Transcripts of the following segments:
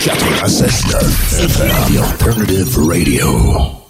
96.9 FM, The Alternative Radio.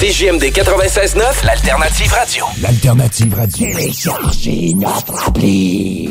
CJMD 96.9, l'alternative radio. L'Alternative Radio. Téléchargez notre appli.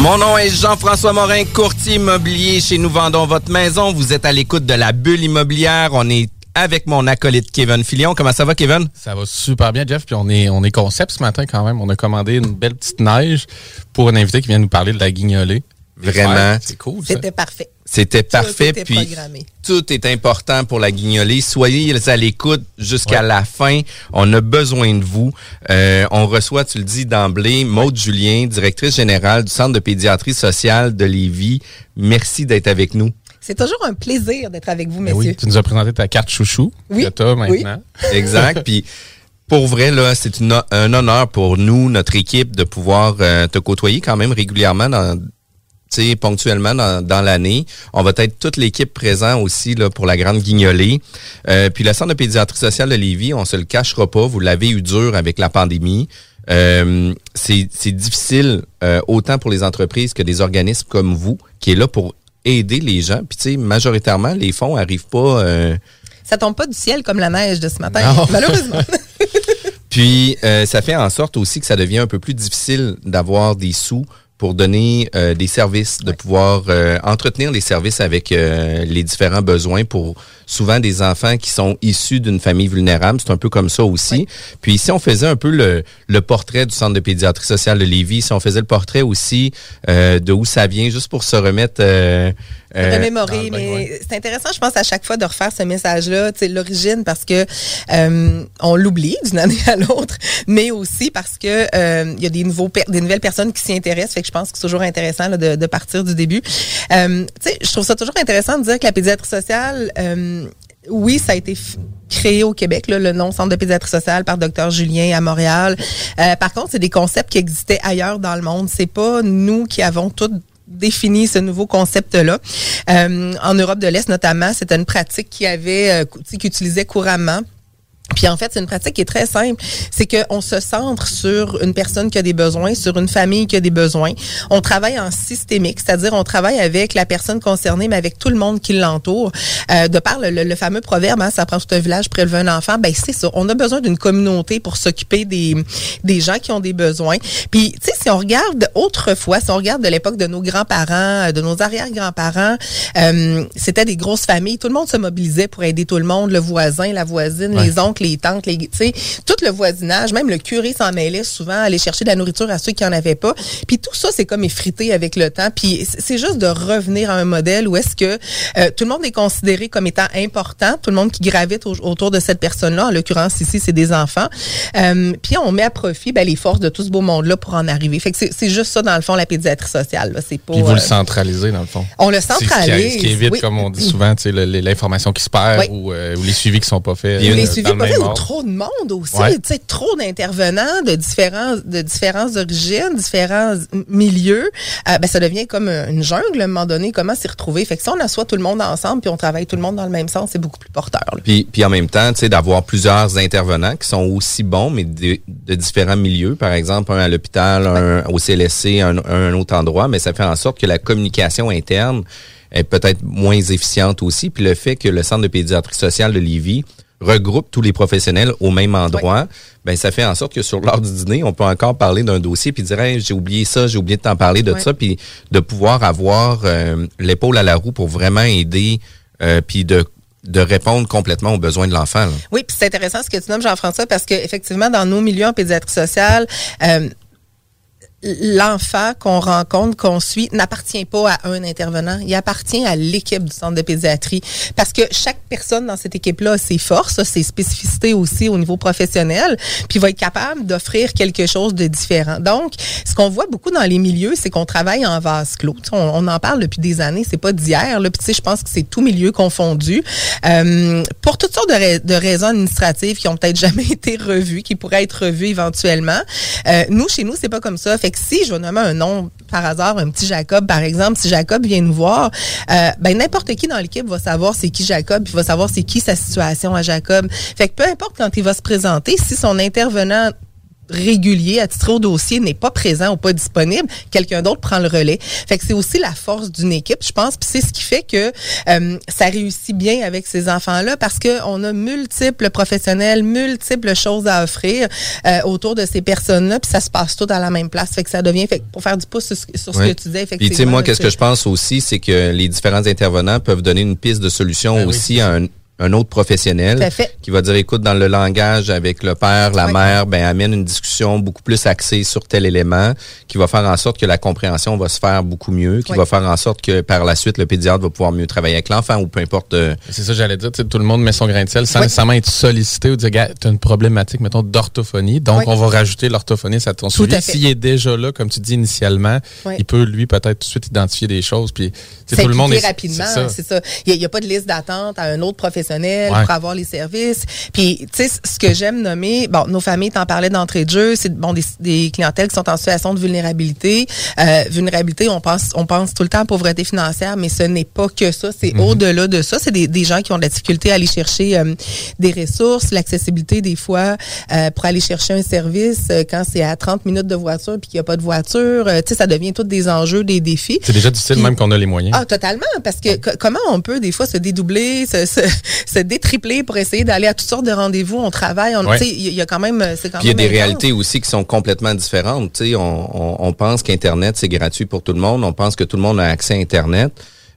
Mon nom est Jean-François Morin, courtier immobilier chez Nous Vendons Votre Maison. Vous êtes à l'écoute de la bulle immobilière. On est avec mon acolyte Kevin Filion. Comment ça va, Kevin? Ça va super bien, Jeff. Puis on est, on est concept ce matin quand même. On a commandé une belle petite neige pour un invité qui vient nous parler de la guignolée. Vraiment. C'est cool, ça. C'était parfait. C'était parfait. était puis programmé. tout est important pour la guignolée. Soyez à l'écoute jusqu'à la fin. On a besoin de vous. Euh, on reçoit, tu le dis d'emblée, Maude Julien, directrice générale du Centre de pédiatrie sociale de Lévis. Merci d'être avec nous. C'est toujours un plaisir d'être avec vous, Ben messieurs. oui, tu nous as présenté ta carte chouchou Oui, que t'as oui. maintenant. Exact. Puis pour vrai, là, c'est un honneur pour nous, notre équipe, de pouvoir euh, te côtoyer quand même régulièrement dans sais, ponctuellement dans, dans l'année. On va être toute l'équipe présente aussi là, pour la grande guignolée. Euh, puis le Centre de pédiatrie sociale de Lévis, on se le cachera pas, vous l'avez eu dur avec la pandémie. Euh, c'est c'est difficile euh, autant pour les entreprises que des organismes comme vous qui est là pour aider les gens. Puis tu sais, majoritairement, les fonds arrivent pas... euh, Ça tombe pas du ciel comme la neige de ce matin, Non. malheureusement. Puis, euh, ça fait en sorte aussi que ça devient un peu plus difficile d'avoir des sous pour donner euh, des services, de pouvoir euh, entretenir les services avec euh, les différents besoins pour souvent des enfants qui sont issus d'une famille vulnérable. C'est un peu comme ça aussi. Puis si on faisait un peu le, le portrait du Centre de pédiatrie sociale de Lévis, si on faisait le portrait aussi euh, de où ça vient, juste pour se remettre... Euh, remémorer, mais c'est intéressant, je pense, à chaque fois de refaire ce message-là, l'origine, parce que euh, on l'oublie d'une année à l'autre, mais aussi parce que euh, il y a des nouveaux, des nouvelles personnes qui s'y intéressent, fait que je pense que c'est toujours intéressant là, de, de partir du début. Euh, tu sais, je trouve ça toujours intéressant de dire que la pédiatrie sociale, euh, oui, ça a été créé au Québec, là, le nom Centre de pédiatrie sociale par Dr Julien à Montréal. Euh, par contre, c'est des concepts qui existaient ailleurs dans le monde. C'est pas nous qui avons tout défini ce nouveau concept-là. Euh, en Europe de l'Est notamment, c'était une pratique qui avait, euh, qui utilisait couramment Puis en fait, c'est une pratique qui est très simple. C'est qu'on se centre sur une personne qui a des besoins, sur une famille qui a des besoins. On travaille en systémique, c'est-à-dire on travaille avec la personne concernée, mais avec tout le monde qui l'entoure. Euh, de par le, le fameux proverbe, hein, ça prend tout un village pour élever un enfant, ben c'est ça. On a besoin d'une communauté pour s'occuper des, des gens qui ont des besoins. Puis, tu sais, si on regarde autrefois, si on regarde de l'époque de nos grands-parents, de nos arrière-grands-parents, euh, c'était des grosses familles. Tout le monde se mobilisait pour aider tout le monde, le voisin, la voisine, les oncles, les tantes, les, tu sais, tout le voisinage, même le curé s'en mêlait souvent, aller chercher de la nourriture à ceux qui en avaient pas. Puis tout ça, c'est comme effrité avec le temps. Puis c'est juste de revenir à un modèle où est-ce que euh, tout le monde est considéré comme étant important, tout le monde qui gravite au- autour de cette personne-là, en l'occurrence ici, c'est des enfants. Euh, puis on met à profit ben, les forces de tout ce beau monde-là pour en arriver. Fait que c'est- juste ça, dans le fond, la pédiatrie sociale. là. C'est pas, Puis vous euh, le centralisez, dans le fond. on le C'est ce qui- centralise. Ce qui évite, oui. comme on dit souvent, l'information qui se perd Oui. ou, euh, ou les suivis qui sont pas faits. Ou euh, les dans suivis pas ou trop de monde aussi. Ouais. Tu sais, trop d'intervenants de différents, de différentes origines, différents milieux. Euh, ben, ça devient comme euh, une jungle à un moment donné. Comment s'y retrouver? Fait que si on assoit tout le monde ensemble puis on travaille tout le monde dans le même sens, c'est beaucoup plus porteur. là. Puis, puis en même temps, tu sais, d'avoir plusieurs intervenants qui sont aussi bons, mais de, de différents milieux. Par exemple, un à l'hôpital, un au CLSC, un, un autre endroit, mais ça fait en sorte que la communication interne est peut-être moins efficiente aussi. Puis le fait que le Centre de pédiatrie sociale de Lévis regroupe tous les professionnels au même endroit, ben ça fait en sorte que sur l'heure du dîner, on peut encore parler d'un dossier puis dire Hey, j'ai oublié ça, j'ai oublié de t'en parler de ça, puis de pouvoir avoir euh, l'épaule à la roue pour vraiment aider euh, puis de de répondre complètement aux besoins de l'enfant. Oui, puis c'est intéressant ce que tu nommes, Jean-François, parce que effectivement, dans nos milieux en pédiatrie sociale, euh, l'enfant qu'on rencontre, qu'on suit, n'appartient pas à un intervenant. Il appartient à l'équipe du centre de pédiatrie. Parce que chaque personne dans cette équipe-là a ses forces, ses spécificités aussi au niveau professionnel, puis va être capable d'offrir quelque chose de différent. Donc, ce qu'on voit beaucoup dans les milieux, c'est qu'on travaille en vase clos. On, on en parle depuis des années, c'est pas d'hier. là. Puis tu sais, je pense que c'est tout milieu confondu. Euh, pour toutes sortes de, rais- de raisons administratives qui ont peut-être jamais été revues, qui pourraient être revues éventuellement. Euh, nous, chez nous, c'est pas comme ça. Si je vais nommer un nom par hasard, un petit Jacob, par exemple, si Jacob vient nous voir, euh, ben n'importe qui dans l'équipe va savoir c'est qui Jacob, puis va savoir c'est qui sa situation à Jacob. Fait que peu importe quand il va se présenter, si son intervenant régulier, attitré au dossier, n'est pas présent ou pas disponible, quelqu'un d'autre prend le relais. Fait que c'est aussi la force d'une équipe, je pense, puis c'est ce qui fait que euh, ça réussit bien avec ces enfants-là parce que on a multiples professionnels, multiples choses à offrir euh, autour de ces personnes-là, puis ça se passe tout à la même place. Fait que ça devient, fait que pour faire du pouce sur, ce- sur ce Oui. que tu disais, Puis effectivement. tu sais, moi, qu'est-ce que je pense aussi, c'est que les différents intervenants peuvent donner une piste de solution Ben oui, aussi à un, un autre professionnel qui va dire, écoute, dans le langage avec le père, la Oui. mère, ben amène une discussion beaucoup plus axée sur tel élément, qui va faire en sorte que la compréhension va se faire beaucoup mieux, qui Oui. va faire en sorte que par la suite le pédiatre va pouvoir mieux travailler avec l'enfant ou peu importe. euh, C'est ça, j'allais dire. Tout le monde met son grain de sel sans Oui. nécessairement être sollicité ou dire, gars, tu as une problématique, mettons, d'orthophonie. Donc, Oui. on va rajouter l'orthophoniste à ton Tout suivi. S'il est déjà là, comme tu dis initialement, Oui. il peut, lui, peut-être tout de suite identifier des choses. Puis, tout le monde est. rapidement, c'est ça. c'est ça. Il n'y a, pas de liste d'attente à un autre professionnel Ouais. pour avoir les services. Puis, tu sais, ce que j'aime nommer, bon, nos familles, t'en parlais d'entrée de jeu, c'est bon des, des clientèles qui sont en situation de vulnérabilité. Euh, vulnérabilité, on pense, on pense tout le temps à pauvreté financière, mais ce n'est pas que ça. C'est Mhm. au-delà de ça. C'est des, des gens qui ont de la difficulté à aller chercher euh, des ressources, l'accessibilité des fois euh, pour aller chercher un service euh, quand c'est à 30 minutes de voiture puis qu'il n'y a pas de voiture. Euh, tu sais, ça devient tous des enjeux, des défis. C'est déjà difficile, Puis- même qu'on a les moyens. Ah, totalement. Parce que co- comment on peut des fois se dédoubler, se, se, se détripler pour essayer d'aller à toutes sortes de rendez-vous, on travaille, on, Ouais. il y, a quand même, c'est quand Puis il y a des intense. réalités aussi qui sont complètement différentes. On, on, on pense qu'Internet, c'est gratuit pour tout le monde. On pense que tout le monde a accès à Internet.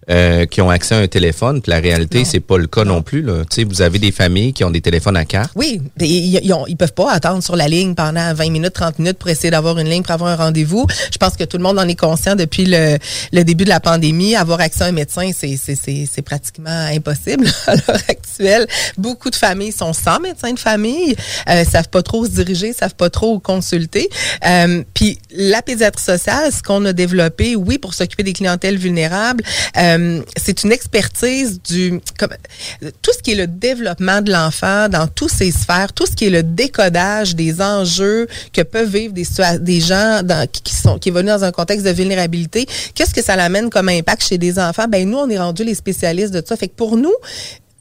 Euh, qui ont accès à un téléphone. Puis la réalité, c'est pas le cas non, plus. Là. Tu sais, vous avez des familles qui ont des téléphones à carte. Oui, ils, ils, ont- ils peuvent pas attendre sur la ligne pendant 20 minutes, 30 minutes pour essayer d'avoir une ligne pour avoir un rendez-vous. Je pense que tout le monde en est conscient depuis le, le début de la pandémie. Avoir accès à un médecin, c'est c'est- c'est- c'est pratiquement impossible à l'heure actuelle. Beaucoup de familles sont sans médecin de famille, euh, savent pas trop se diriger, savent pas trop consulter. Euh, Puis la pédiatrie sociale, ce qu'on a développé, oui, pour s'occuper des clientèles vulnérables, euh, c'est une expertise du tout ce qui est le développement de l'enfant dans toutes ses sphères, tout ce qui est le décodage des enjeux que peuvent vivre des, des gens qui, sont qui évoluent dans un contexte de vulnérabilité. Qu'est-ce que ça l'amène comme impact chez des enfants? Ben nous, on est rendu les spécialistes de ça. Fait que pour nous,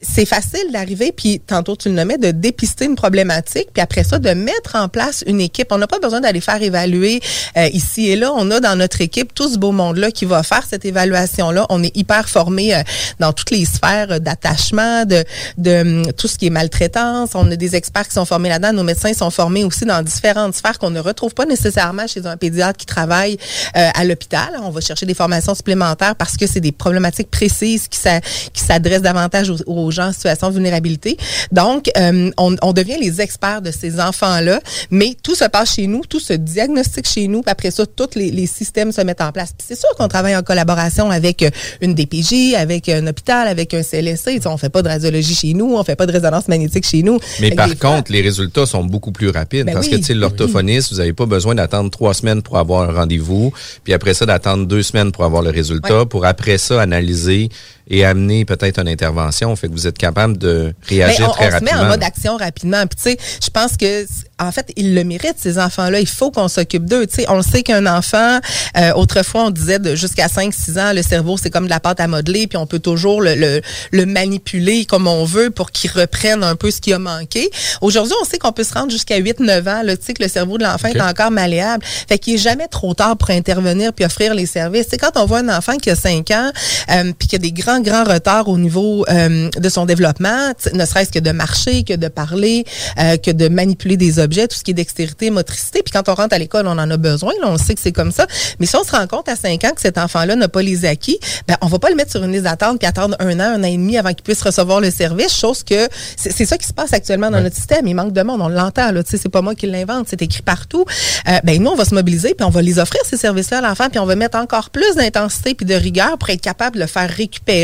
c'est facile d'arriver, puis tantôt tu le nommais, de dépister une problématique, puis après ça, de mettre en place une équipe. On n'a pas besoin d'aller faire évaluer euh, ici et là. On a dans notre équipe tout ce beau monde-là qui va faire cette évaluation-là. On est hyper formé euh, dans toutes les sphères d'attachement, de, de hum, tout ce qui est maltraitance. On a des experts qui sont formés là-dedans. Nos médecins sont formés aussi dans différentes sphères qu'on ne retrouve pas nécessairement chez un pédiatre qui travaille euh, à l'hôpital. On va chercher des formations supplémentaires parce que c'est des problématiques précises qui s'adressent davantage aux, aux gens en situation de vulnérabilité. Donc, euh, on, on, devient les experts de ces enfants-là, mais tout se passe chez nous, tout se diagnostique chez nous, puis après ça, tous les, les systèmes se mettent en place. c'est sûr qu'on travaille en collaboration avec euh, une DPJ, avec un hôpital, avec un CLSC. On fait pas de radiologie chez nous, on fait pas de résonance magnétique chez nous. Mais par contre, les résultats sont beaucoup plus rapides ben parce que, tu sais, l'orthophoniste, vous n'avez pas besoin d'attendre trois semaines pour avoir un rendez-vous, puis après ça, d'attendre deux semaines pour avoir le résultat, pour après ça analyser et amener peut-être une intervention. Fait que vous êtes capable de réagir ben, très rapidement. On se met en mode action rapidement. Puis tu sais, je pense que en fait, ils le méritent ces enfants-là. Il faut qu'on s'occupe d'eux. Tu sais, on sait qu'un enfant, euh, autrefois on disait jusqu'à 5-6 ans, le cerveau c'est comme de la pâte à modeler, puis on peut toujours le, le, le manipuler comme on veut pour qu'il reprenne un peu ce qui a manqué. Aujourd'hui, on sait qu'on peut se rendre jusqu'à 8-9 ans. Là, tu sais que le cerveau de l'enfant est encore malléable. Fait qu'il est jamais trop tard pour intervenir puis offrir les services. C'est quand on voit un enfant qui a 5 ans euh, puis qui a des grands grand retard au niveau euh, de son développement, ne serait-ce que de marcher, que de parler, euh, que de manipuler des objets, tout ce qui est dextérité, motricité. Puis quand on rentre à l'école, on en a besoin. Là, on sait que c'est comme ça. Mais si on se rend compte à 5 ans que cet enfant-là n'a pas les acquis, ben, on va pas le mettre sur une liste d'attente qui attendre un an, un an et demi avant qu'il puisse recevoir le service. Chose que c'est ça qui se passe actuellement dans notre système. Il manque de monde. On l'entend. Là, c'est pas moi qui l'invente. C'est écrit partout. Euh, ben nous, on va se mobiliser puis on va les offrir ces services-là à l'enfant puis on va mettre encore plus d'intensité puis de rigueur pour être capable de le faire récupérer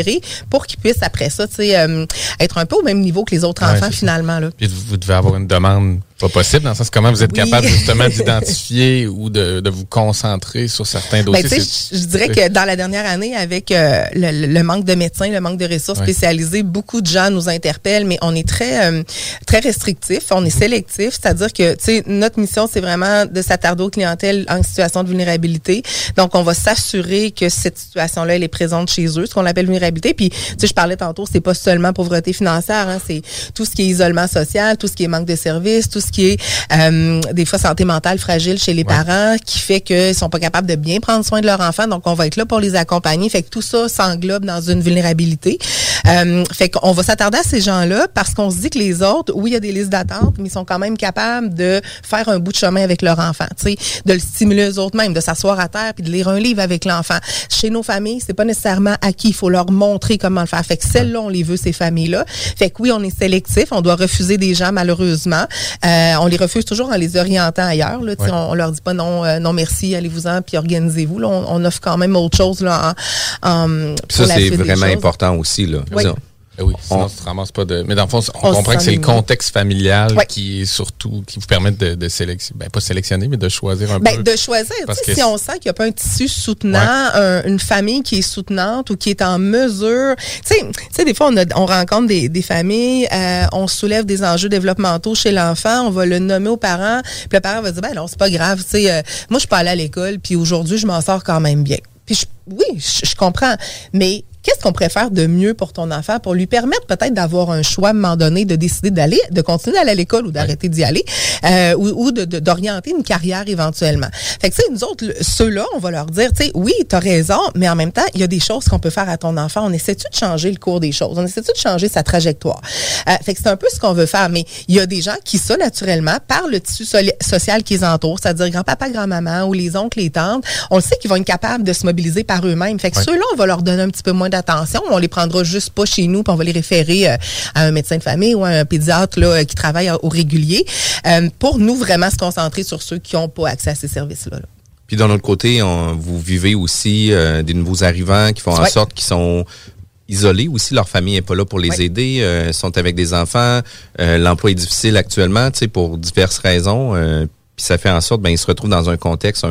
pour qu'ils puissent après ça, tu sais, euh, être un peu au même niveau que les autres enfants finalement. Là. Puis vous devez avoir une demande pas possible dans le sens comment vous êtes capable justement d'identifier ou de, de, vous concentrer sur certains ben, dossiers? Ben, je dirais que dans la dernière année, avec euh, le, le, manque de médecins, le manque de ressources spécialisées, beaucoup de gens nous interpellent, mais on est très euh, très restrictif, on est sélectif, c'est-à-dire que tu sais notre mission c'est vraiment de s'attarder aux clientèles en situation de vulnérabilité. Donc on va s'assurer que cette situation-là elle est présente chez eux, ce qu'on appelle vulnérabilité. Puis tu sais je parlais tantôt, c'est pas seulement pauvreté financière, hein, c'est tout ce qui est isolement social, tout ce qui est manque de services, tout ce qui est euh, des fois santé mentale fragile chez les parents, qui fait qu'ils sont pas capables de bien prendre soin de leur enfant. Donc, on va être là pour les accompagner. Fait que tout ça s'englobe dans une vulnérabilité. Euh, fait qu'on va s'attarder à ces gens-là parce qu'on se dit que les autres, oui, il y a des listes d'attente, mais ils sont quand même capables de faire un bout de chemin avec leur enfant, tu sais, de le stimuler eux autres mêmes, de s'asseoir à terre puis de lire un livre avec l'enfant. Chez nos familles, c'est pas nécessairement acquis. Il faut leur montrer comment le faire. Fait que celles-là, on les veut, ces familles-là. Fait que oui, on est sélectif. On doit refuser des gens, malheureusement. Euh, euh, on les refuse toujours en les orientant ailleurs. Là, on, on, leur dit pas non, euh, non merci, allez-vous-en, puis organisez-vous. On, on, offre quand même autre chose là, en, ça, c'est vraiment important aussi. Là. Ben oui, sinon, on, tu te ramasses pas de. Mais dans le fond, on, comprend que c'est le contexte familial qui est surtout, qui vous permet de, de sélectionner, ben pas sélectionner, mais de choisir un ben, peu. De choisir. si on sent qu'il n'y a pas un tissu soutenant, une famille qui est soutenante ou qui est en mesure. Tu sais, des fois, on, a, on rencontre des, des familles, euh, on soulève des enjeux développementaux chez l'enfant, on va le nommer aux parents, puis le parent va dire, ben non, c'est pas grave, tu sais, euh, moi, je suis pas allée à l'école, puis aujourd'hui, je m'en sors quand même bien. Puis oui, je comprends, mais qu'est-ce qu'on préfère de mieux pour ton enfant pour lui permettre peut-être d'avoir un choix à un moment donné de décider d'aller, de continuer d'aller à l'école ou d'arrêter d'y aller, euh, ou, ou d'orienter une carrière éventuellement? Fait que tu sais, nous autres, ceux-là, on va leur dire, tu sais, oui, tu as raison, mais en même temps, il y a des choses qu'on peut faire à ton enfant. On essaie-tu de changer le cours des choses? On essaie-tu de changer sa trajectoire? Euh, fait que c'est un peu ce qu'on veut faire, mais il y a des gens qui, ça, naturellement, par le tissu social qui les entoure, c'est-à-dire grand-papa, grand-maman ou les oncles, les tantes, on le sait qu'ils vont être capables de se mobiliser par eux-mêmes. Fait que ceux-là, on va leur donner un petit peu moins d'attention. On les prendra juste pas chez nous, puis on va les référer euh, à un médecin de famille ou à un pédiatre là, qui travaille au régulier euh, pour nous vraiment se concentrer sur ceux qui n'ont pas accès à ces services-là. Puis d'un autre côté, on, vous vivez aussi euh, des nouveaux arrivants qui font en sorte qu'ils sont isolés aussi. Leur famille n'est pas là pour les aider. Euh, sont avec des enfants. Euh, L'emploi est difficile actuellement, tu sais, pour diverses raisons. puis ça fait en sorte, ben, ils se retrouvent dans un contexte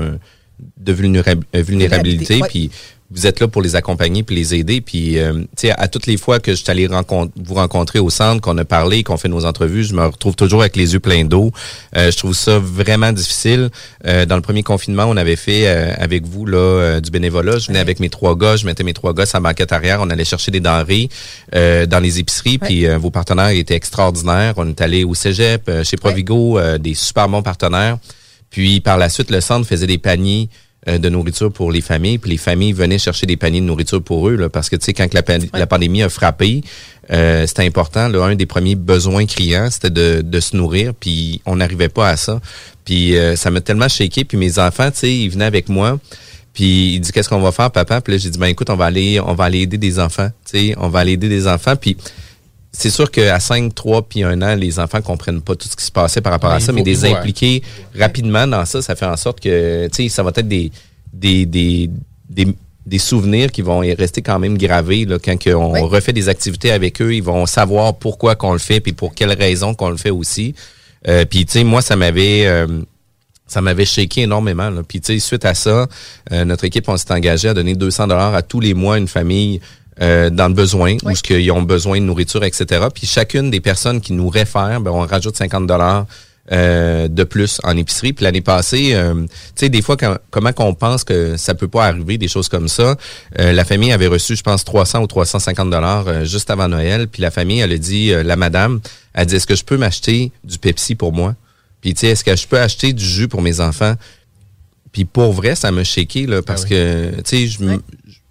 de vulnérabilité. Puis vous êtes là pour les accompagner puis les aider. Puis, euh, tu sais, à toutes les fois que je suis allé vous rencontrer au centre, qu'on a parlé, qu'on fait nos entrevues, je me retrouve toujours avec les yeux pleins d'eau. Euh, je trouve ça vraiment difficile. Euh, dans le premier confinement, on avait fait avec vous là du bénévolat. Je venais avec mes trois gars, je mettais mes trois gars à la banquette arrière. On allait chercher des denrées dans les épiceries. Puis vos partenaires étaient extraordinaires. On est allé au cégep, chez Provigo, des super bons partenaires. Puis par la suite, le centre faisait des paniers euh, de nourriture pour les familles, puis les familles venaient chercher des paniers de nourriture pour eux, là, parce que tu sais, quand la, la, pandémie a frappé, euh, c'était important. Là, un des premiers besoins criants, c'était de, de, se nourrir, puis on n'arrivait pas à ça. Puis euh, ça m'a tellement shaké. Puis mes enfants, tu sais, ils venaient avec moi. Puis il dit qu'est-ce qu'on va faire, papa? Puis là j'ai dit ben écoute, on va aller, on va aller aider des enfants. Tu sais, on va aller aider des enfants. Puis c'est sûr qu'à 5, 3 puis 1 an, les enfants comprennent pas tout ce qui se passait par rapport à ça, mais des impliquer rapidement dans ça, ça fait en sorte que, tu sais, ça va être des, des, des, des, souvenirs qui vont rester quand même gravés là, quand on refait des activités avec eux, ils vont savoir pourquoi qu'on le fait puis pour quelles raisons qu'on le fait aussi. Euh, puis tu sais, moi ça m'avait euh, ça m'avait shaké énormément. Là. Puis tu sais, suite à ça, euh, notre équipe on s'est engagé à donner 200 dollars à tous les mois à une famille euh, dans le besoin, ou ce qu'ils ont besoin de nourriture, etc. Puis chacune des personnes qui nous réfèrent, ben, on rajoute 50 dollars euh, de plus en épicerie. Puis l'année passée, euh, tu sais, des fois, comment qu'on pense que ça peut pas arriver, des choses comme ça. la famille avait reçu, je pense, 300 ou 350 dollars juste avant Noël. Puis la famille, elle a dit, la madame, elle dit, est-ce que je peux m'acheter du Pepsi pour moi? Puis tu sais, est-ce que je peux acheter du jus pour mes enfants? Puis pour vrai, ça m'a shaké, là, parce ah que, tu sais, je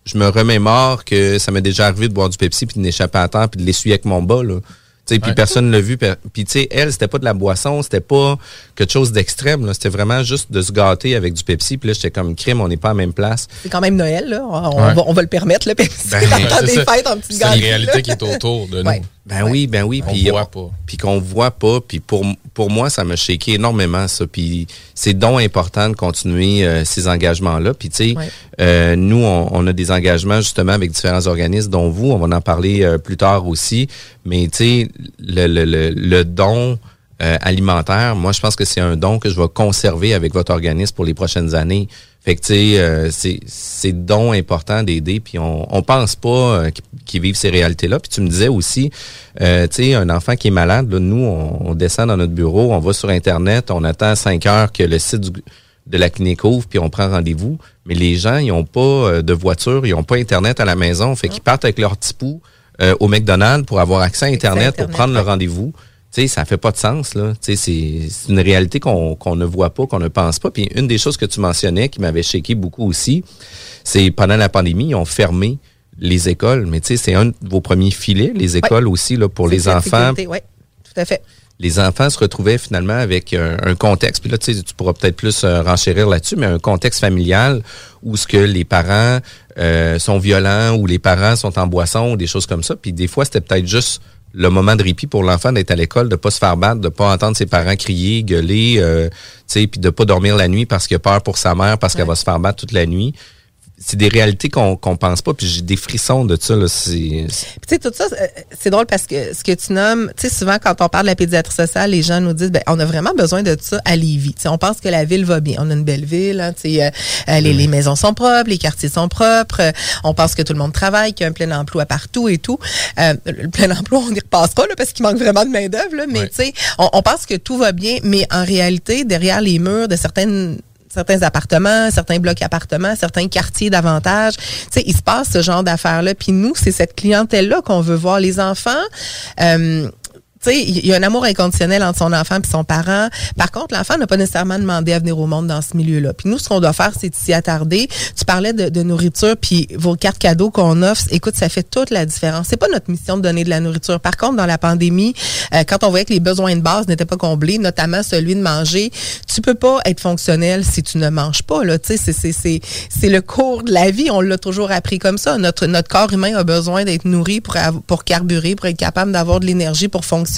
je me remémore que ça m'est déjà arrivé de boire du Pepsi puis de n'échapper à temps puis de l'essuyer avec mon bas. Puis personne personne l'a vu. Puis tu sais, elle, c'était pas de la boisson, c'était pas quelque chose d'extrême. C'était vraiment juste de se gâter avec du Pepsi. Puis là, j'étais comme crime, on n'est pas à la même place. C'est quand même Noël, là. On, va, on va, le permettre, le Pepsi. Ben, des fêtes en C'est la réalité qui est autour de nous. Ben oui, ben oui. Puis voit pas. Puis qu'on voit pas. Puis pour, pour moi, ça m'a shaké énormément, ça. Puis c'est donc important de continuer euh, ces engagements-là. Puis tu sais, euh, nous, on, a des engagements justement avec différents organismes, dont vous. On va en parler euh, plus tard aussi. Mais tu sais, le, le, le, le don alimentaire, moi, je pense que c'est un don que je vais conserver avec votre organisme pour les prochaines années. Fait que, tu sais, euh, c'est donc important d'aider, puis on, on pense pas euh, qu'ils vivent ces réalités-là. Puis tu me disais aussi, euh, tu sais, un enfant qui est malade, nous, on, descend dans notre bureau, on va sur Internet, on attend cinq heures que le site de la clinique ouvre, puis on prend rendez-vous. Mais les gens, ils ont pas de voiture, ils ont pas Internet à la maison, fait qu'ils partent avec leur petit pou au McDonald's pour avoir accès à Internet, pour prendre le rendez-vous sais, ça fait pas de sens, là. Tu c'est une réalité qu'on ne voit pas, qu'on ne pense pas. Puis une des choses que tu mentionnais qui m'avait shaké beaucoup aussi, c'est pendant la pandémie, ils ont fermé les écoles. Mais tu sais, c'est un de vos premiers filets, les écoles aussi, là, pour les enfants. Oui, tout à fait. Les enfants se retrouvaient finalement avec un, contexte, puis là, tu sais, tu pourras peut-être plus euh, renchérir là-dessus, mais un contexte familial où ce que les parents euh, sont violents, ou les parents sont en boisson, ou des choses comme ça. Puis des fois, c'était peut-être juste le moment de répit pour l'enfant d'être à l'école, de pas se faire battre, de pas entendre ses parents crier, gueuler, euh, tu sais, puis de pas dormir la nuit parce qu'il a peur pour sa mère, parce qu'elle va se faire battre toute la nuit c'est des réalités qu'on qu'on pense pas puis j'ai des frissons de ça là c'est tu sais tout ça c'est drôle parce que ce que tu nommes tu sais souvent quand on parle de la pédiatrie sociale les gens nous disent ben on a vraiment besoin de ça à Lévis. On pense que la ville va bien. On a une belle ville hein, tu sais euh, euh, les, les, maisons sont propres les quartiers sont propres on pense que tout le monde travaille qu'il y a un plein emploi partout et tout. Euh, le plein emploi on y repassera là parce qu'il manque vraiment de main d'œuvre mais tu sais on, on pense que tout va bien mais en réalité derrière les murs de certaines certains appartements, certains blocs appartements, certains quartiers davantage. Tu sais, il se passe ce genre d'affaires-là. Puis nous, c'est cette clientèle-là qu'on veut voir. Les enfants, euh, il y a un amour inconditionnel entre son enfant et son parent. Par contre, l'enfant n'a pas nécessairement demandé à venir au monde dans ce milieu-là. Puis nous, ce qu'on doit faire, c'est s'y attarder. Tu parlais de, nourriture, puis vos cartes cadeaux qu'on offre, écoute, ça fait toute la différence. C'est pas notre mission de donner de la nourriture. Par contre, dans la pandémie, euh, quand on voyait que les besoins de base n'étaient pas comblés, notamment celui de manger, tu peux pas être fonctionnel si tu ne manges pas. Là, c'est c'est le cours de la vie. On l'a toujours appris comme ça. Notre notre corps humain a besoin d'être nourri pour pour carburer, pour être capable d'avoir de l'énergie pour fonctionner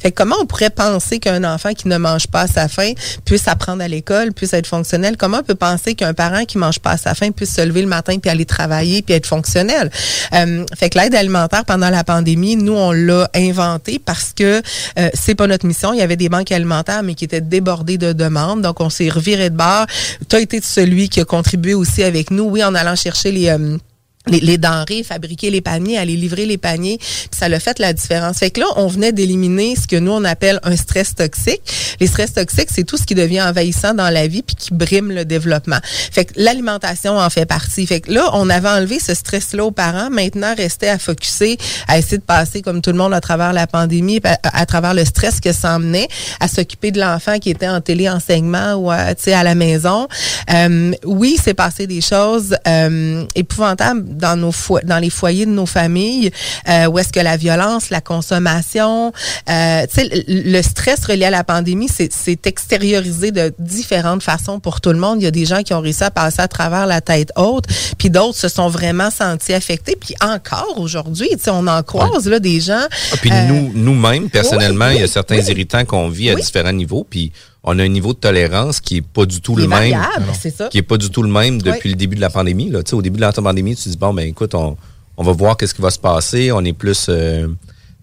Fait comment on pourrait penser qu'un enfant qui ne mange pas à sa faim puisse apprendre à l'école, puisse être fonctionnel? Comment on peut penser qu'un parent qui mange pas à sa faim puisse se lever le matin puis aller travailler puis être fonctionnel? Euh, fait que l'aide alimentaire pendant la pandémie, nous, on l'a inventé parce que euh, c'est pas notre mission. Il y avait des banques alimentaires, mais qui étaient débordées de demandes. Donc, on s'est reviré de bord. Tu as été celui qui a contribué aussi avec nous, oui, en allant chercher les... Euh, les, denrées, fabriquer les paniers, aller livrer les paniers, puis ça l'a fait la différence. Fait que là, on venait d'éliminer ce que nous on appelle un stress toxique. Les stress toxiques, c'est tout ce qui devient envahissant dans la vie puis qui brime le développement. Fait que l'alimentation en fait partie. Fait que là, on avait enlevé ce stress-là aux parents. Maintenant, restait à focuser, à essayer de passer comme tout le monde à travers la pandémie, à, travers le stress que ça emmenait, à s'occuper de l'enfant qui était en téléenseignement ou à, à la maison. Euh, oui, c'est passé des choses euh, épouvantables dans nos dans les foyers de nos familles, euh, où est-ce que la violence, la consommation, euh, le stress relié à la pandémie, c'est extériorisé de différentes façons pour tout le monde. Il y a des gens qui ont réussi à passer à travers la tête haute, puis d'autres se sont vraiment sentis affectés. Puis encore aujourd'hui, on en croise là des gens. Ah, puis euh, nous, nous-mêmes, personnellement, il y a certains irritants qu'on vit à différents niveaux. Puis on a un niveau de tolérance qui est pas du tout le même. Qui est pas du tout le même depuis le début de la pandémie. Là. au début de la pandémie, tu te dis bon ben écoute, on, on va voir qu'est-ce qui va se passer. On est plus euh,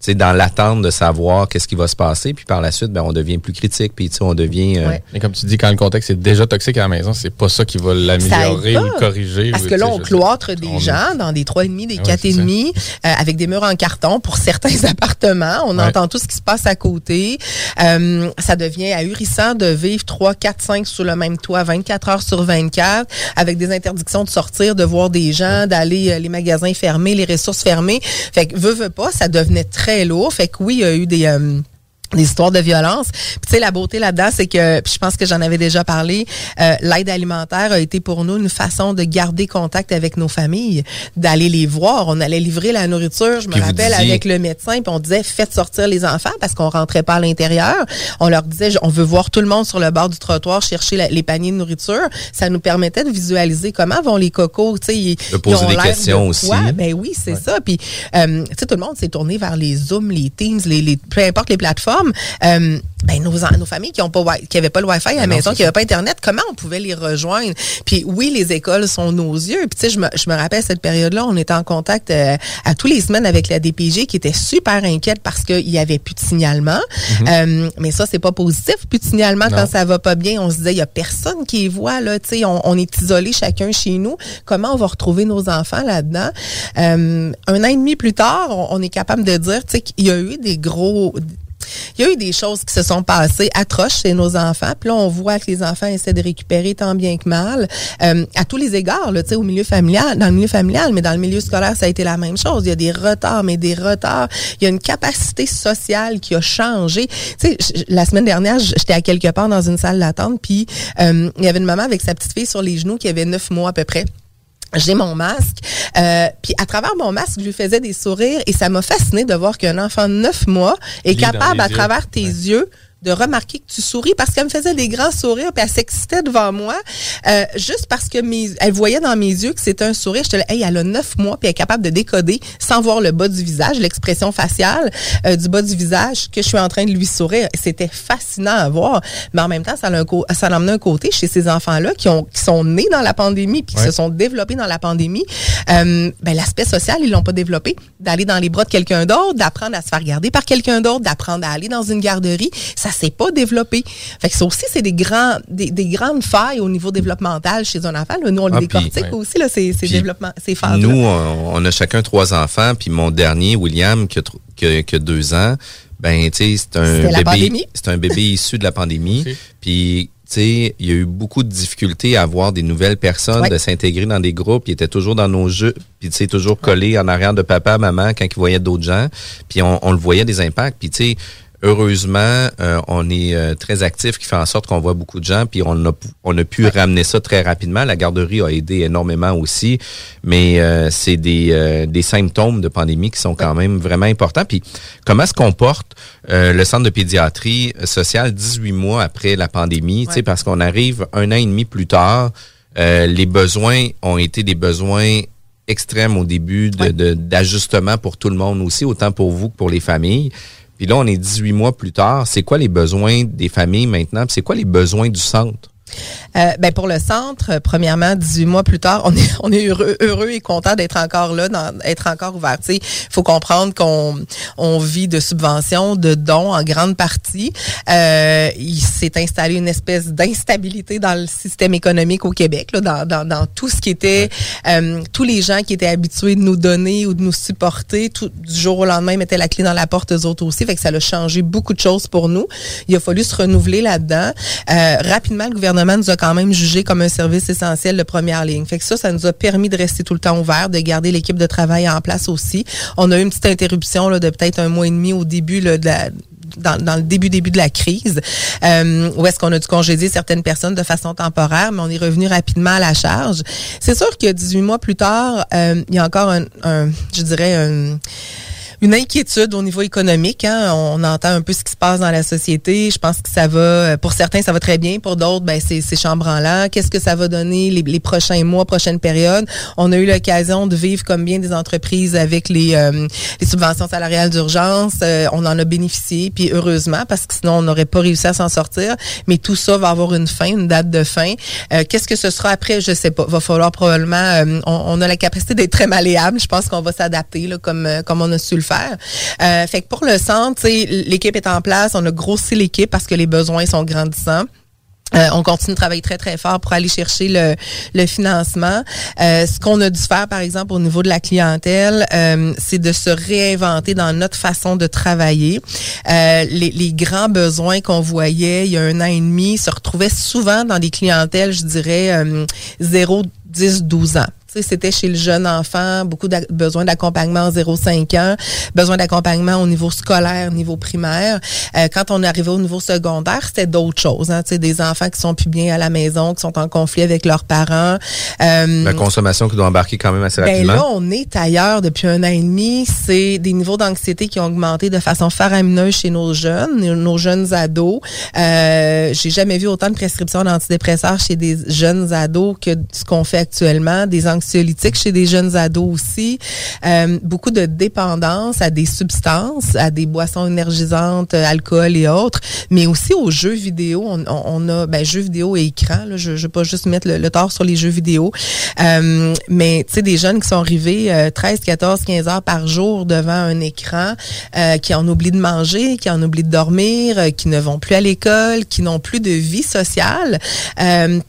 c'est dans l'attente de savoir qu'est-ce qui va se passer. Puis par la suite, ben, on devient plus critique. Puis on devient. Euh, Mais comme tu dis, quand le contexte est déjà toxique à la maison, c'est pas ça qui va l'améliorer ou le corriger. Parce que là, on cloître des gens dans des 3,5, des 4,5, euh, avec des murs en carton pour certains appartements. On entend tout ce qui se passe à côté. Euh, ça devient ahurissant de vivre 3, 4, 5 sous le même toit 24 heures sur 24, avec des interdictions de sortir, de voir des gens, d'aller les magasins fermés, les ressources fermées. Fait que, veut, veut pas, ça devenait très Fait que oui, il y a eu des... Euh, des histoires de violence. Puis tu sais la beauté là-dedans, c'est que je pense que j'en avais déjà parlé, euh, l'aide alimentaire a été pour nous une façon de garder contact avec nos familles, d'aller les voir, on allait livrer la nourriture, je me rappelle avec le médecin, puis on disait faites sortir les enfants parce qu'on rentrait pas à l'intérieur. On leur disait on veut voir tout le monde sur le bord du trottoir chercher les paniers de nourriture, ça nous permettait de visualiser comment vont les cocos, tu sais, de poser des questions aussi. Ben oui, c'est ça. Puis euh, tu sais tout le monde s'est tourné vers les Zoom, les Teams, les, les peu importe les plateformes euh, ben nos, nos familles qui ont pas qui n'avaient pas le Wi-Fi à la ben maison, qui n'avaient pas Internet, comment on pouvait les rejoindre? Puis oui, les écoles sont nos yeux. Puis tu sais, je me, je me rappelle cette période-là, on était en contact euh, à tous les semaines avec la DPG qui était super inquiète parce qu'il y avait plus de signalement. Mhm. Euh, mais ça, c'est pas positif. Plus de signalement quand ça va pas bien. On se disait, il y a personne qui les voit, là. Tu sais, on, est isolé chacun chez nous. Comment on va retrouver nos enfants là-dedans? un an et demi plus tard, on, on est capable de dire, tu sais, qu'il y a eu des gros il y a eu des choses qui se sont passées atroces chez nos enfants. Puis là, on voit que les enfants essaient de récupérer tant bien que mal, euh, à tous les égards, là, au milieu familial, dans le milieu familial, mais dans le milieu scolaire, ça a été la même chose. Il y a des retards, mais des retards. Il y a une capacité sociale qui a changé. Tu sais, la semaine dernière, j'étais à quelque part dans une salle d'attente, puis euh, il y avait une maman avec sa petite fille sur les genoux qui avait neuf mois à peu près j'ai mon masque. Euh, puis à travers mon masque, je lui faisais des sourires et ça m'a fasciné de voir qu'un enfant de neuf mois est capable, à travers tes yeux, de remarquer que tu souris parce qu'elle me faisait des grands sourires puis elle s'excitait devant moi euh, juste parce que mes, elle voyait dans mes yeux que c'était un sourire. Je te hey, elle a neuf mois puis elle est capable de décoder sans voir le bas du visage, l'expression faciale euh, du bas du visage que je suis en train de lui sourire. C'était fascinant à voir, mais en même temps, ça a, un ça a un côté chez ces enfants-là qui ont qui sont nés dans la pandémie puis qui se sont développés dans la pandémie. Euh, ben l'aspect social, ils l'ont pas développé. D'aller dans les bras de quelqu'un d'autre, d'apprendre à se faire garder par quelqu'un d'autre, d'apprendre à aller dans une garderie. Ça ça s'est pas développé. Fait que ça aussi, c'est des grands, des, grandes failles au niveau développemental chez un enfant. Nous, on les ah, décortique aussi, là, ces, ces développements, ces phases Nous, on, a chacun trois enfants, puis mon dernier, William, qui a, deux ans, ben, tu sais, c'est un bébé, c'est un bébé issu de la pandémie. Puis, tu sais, il y a eu beaucoup de difficultés à avoir des nouvelles personnes, de s'intégrer dans des groupes. Il était toujours dans nos jeux, puis tu sais, toujours collé en arrière de papa, maman quand il voyait d'autres gens. Puis on, on le voyait des impacts. Puis tu sais, Heureusement, euh, on est euh, très actif, qui fait en sorte qu'on voit beaucoup de gens, puis on a, on a pu ramener ça très rapidement. La garderie a aidé énormément aussi, mais euh, c'est des, des symptômes de pandémie qui sont quand même vraiment importants. Puis comment se comporte le centre de pédiatrie sociale 18 mois après la pandémie, sais, parce qu'on arrive un an et demi plus tard, les besoins ont été des besoins extrêmes au début d'ajustement de, d'ajustement pour tout le monde aussi, autant pour vous que pour les familles. Puis là, on est 18 mois plus tard. C'est quoi les besoins des familles maintenant? C'est quoi les besoins du centre? Euh, ben pour le centre, premièrement, 18 mois plus tard, on est on est heureux, heureux et content d'être encore là, d'être encore ouvert. Il faut comprendre qu'on on vit de subventions, de dons en grande partie. Euh, il s'est installé une espèce d'instabilité dans le système économique au Québec, là, dans, dans, dans tout ce qui était euh, tous les gens qui étaient habitués de nous donner ou de nous supporter, tout, du jour au lendemain mettaient la clé dans la porte eux autres aussi. Fait que ça a changé beaucoup de choses pour nous. Il a fallu se renouveler là-dedans. Euh, rapidement, le gouvernement nous a quand même jugé comme un service essentiel de première ligne. Fait que ça, ça nous a permis de rester tout le temps ouvert, de garder l'équipe de travail en place aussi. On a eu une petite interruption là, de peut-être un mois et demi au début là, de la, dans, le début début de la crise, euh, où est-ce qu'on a dû congédier certaines personnes de façon temporaire, mais on est revenu rapidement à la charge. C'est sûr que 18 mois plus tard, euh, il y a encore un, un je dirais, un une inquiétude au niveau économique. Hein. On entend un peu ce qui se passe dans la société. Je pense que ça va, euh, pour certains, ça va très bien. Pour d'autres, ben, c'est, c'est chambranlant. Qu'est-ce que ça va donner les, les, prochains mois, prochaines périodes? On a eu l'occasion de vivre comme bien des entreprises avec les, euh, les subventions salariales d'urgence. Euh, on en a bénéficié, puis heureusement, parce que sinon, on n'aurait pas réussi à s'en sortir. Mais tout ça va avoir une fin, une date de fin. qu'est-ce que ce sera après? Je sais pas. Va falloir probablement... On, on, a la capacité d'être très malléable. Je pense qu'on va s'adapter comme, comme on a su le Euh, fait que pour le centre, l'équipe est en place. On a grossi l'équipe parce que les besoins sont grandissants. Euh, on continue de travailler très très fort pour aller chercher le, le financement. Euh, ce qu'on a dû faire, par exemple, au niveau de la clientèle, c'est de se réinventer dans notre façon de travailler. les, les, grands besoins qu'on voyait il y a un an et demi se retrouvaient souvent dans des clientèles, je dirais, 0, 10, 12 ans c'était chez le jeune enfant, beaucoup de besoin d'accompagnement 0-5 ans, besoin d'accompagnement au niveau scolaire, niveau primaire. Euh, quand on est arrivé au niveau secondaire, c'était d'autres choses. Hein, des enfants qui sont plus bien à la maison, qui sont en conflit avec leurs parents. Euh, la consommation qui doit embarquer quand même assez ben rapidement. Là, on est ailleurs depuis un an et demi. C'est des niveaux d'anxiété qui ont augmenté de façon faramineuse chez nos jeunes, nos jeunes ados. Euh, J'ai jamais vu autant de prescriptions d'antidépresseurs chez des jeunes ados que ce qu'on fait actuellement. Des anxiolytiques chez des jeunes ados aussi. Euh, beaucoup de dépendance à des substances, à des boissons énergisantes, euh, alcool et autres, mais aussi aux jeux vidéo. On, on a ben, jeux vidéo et écran. Là, je ne vais pas juste mettre le, tort sur les jeux vidéo. Euh, mais tu sais, des jeunes qui sont arrivés 13, 14, 15 heures par jour devant un écran, qui en oublient de manger, qui en oublient de dormir, qui ne vont plus à l'école, qui n'ont plus de vie sociale.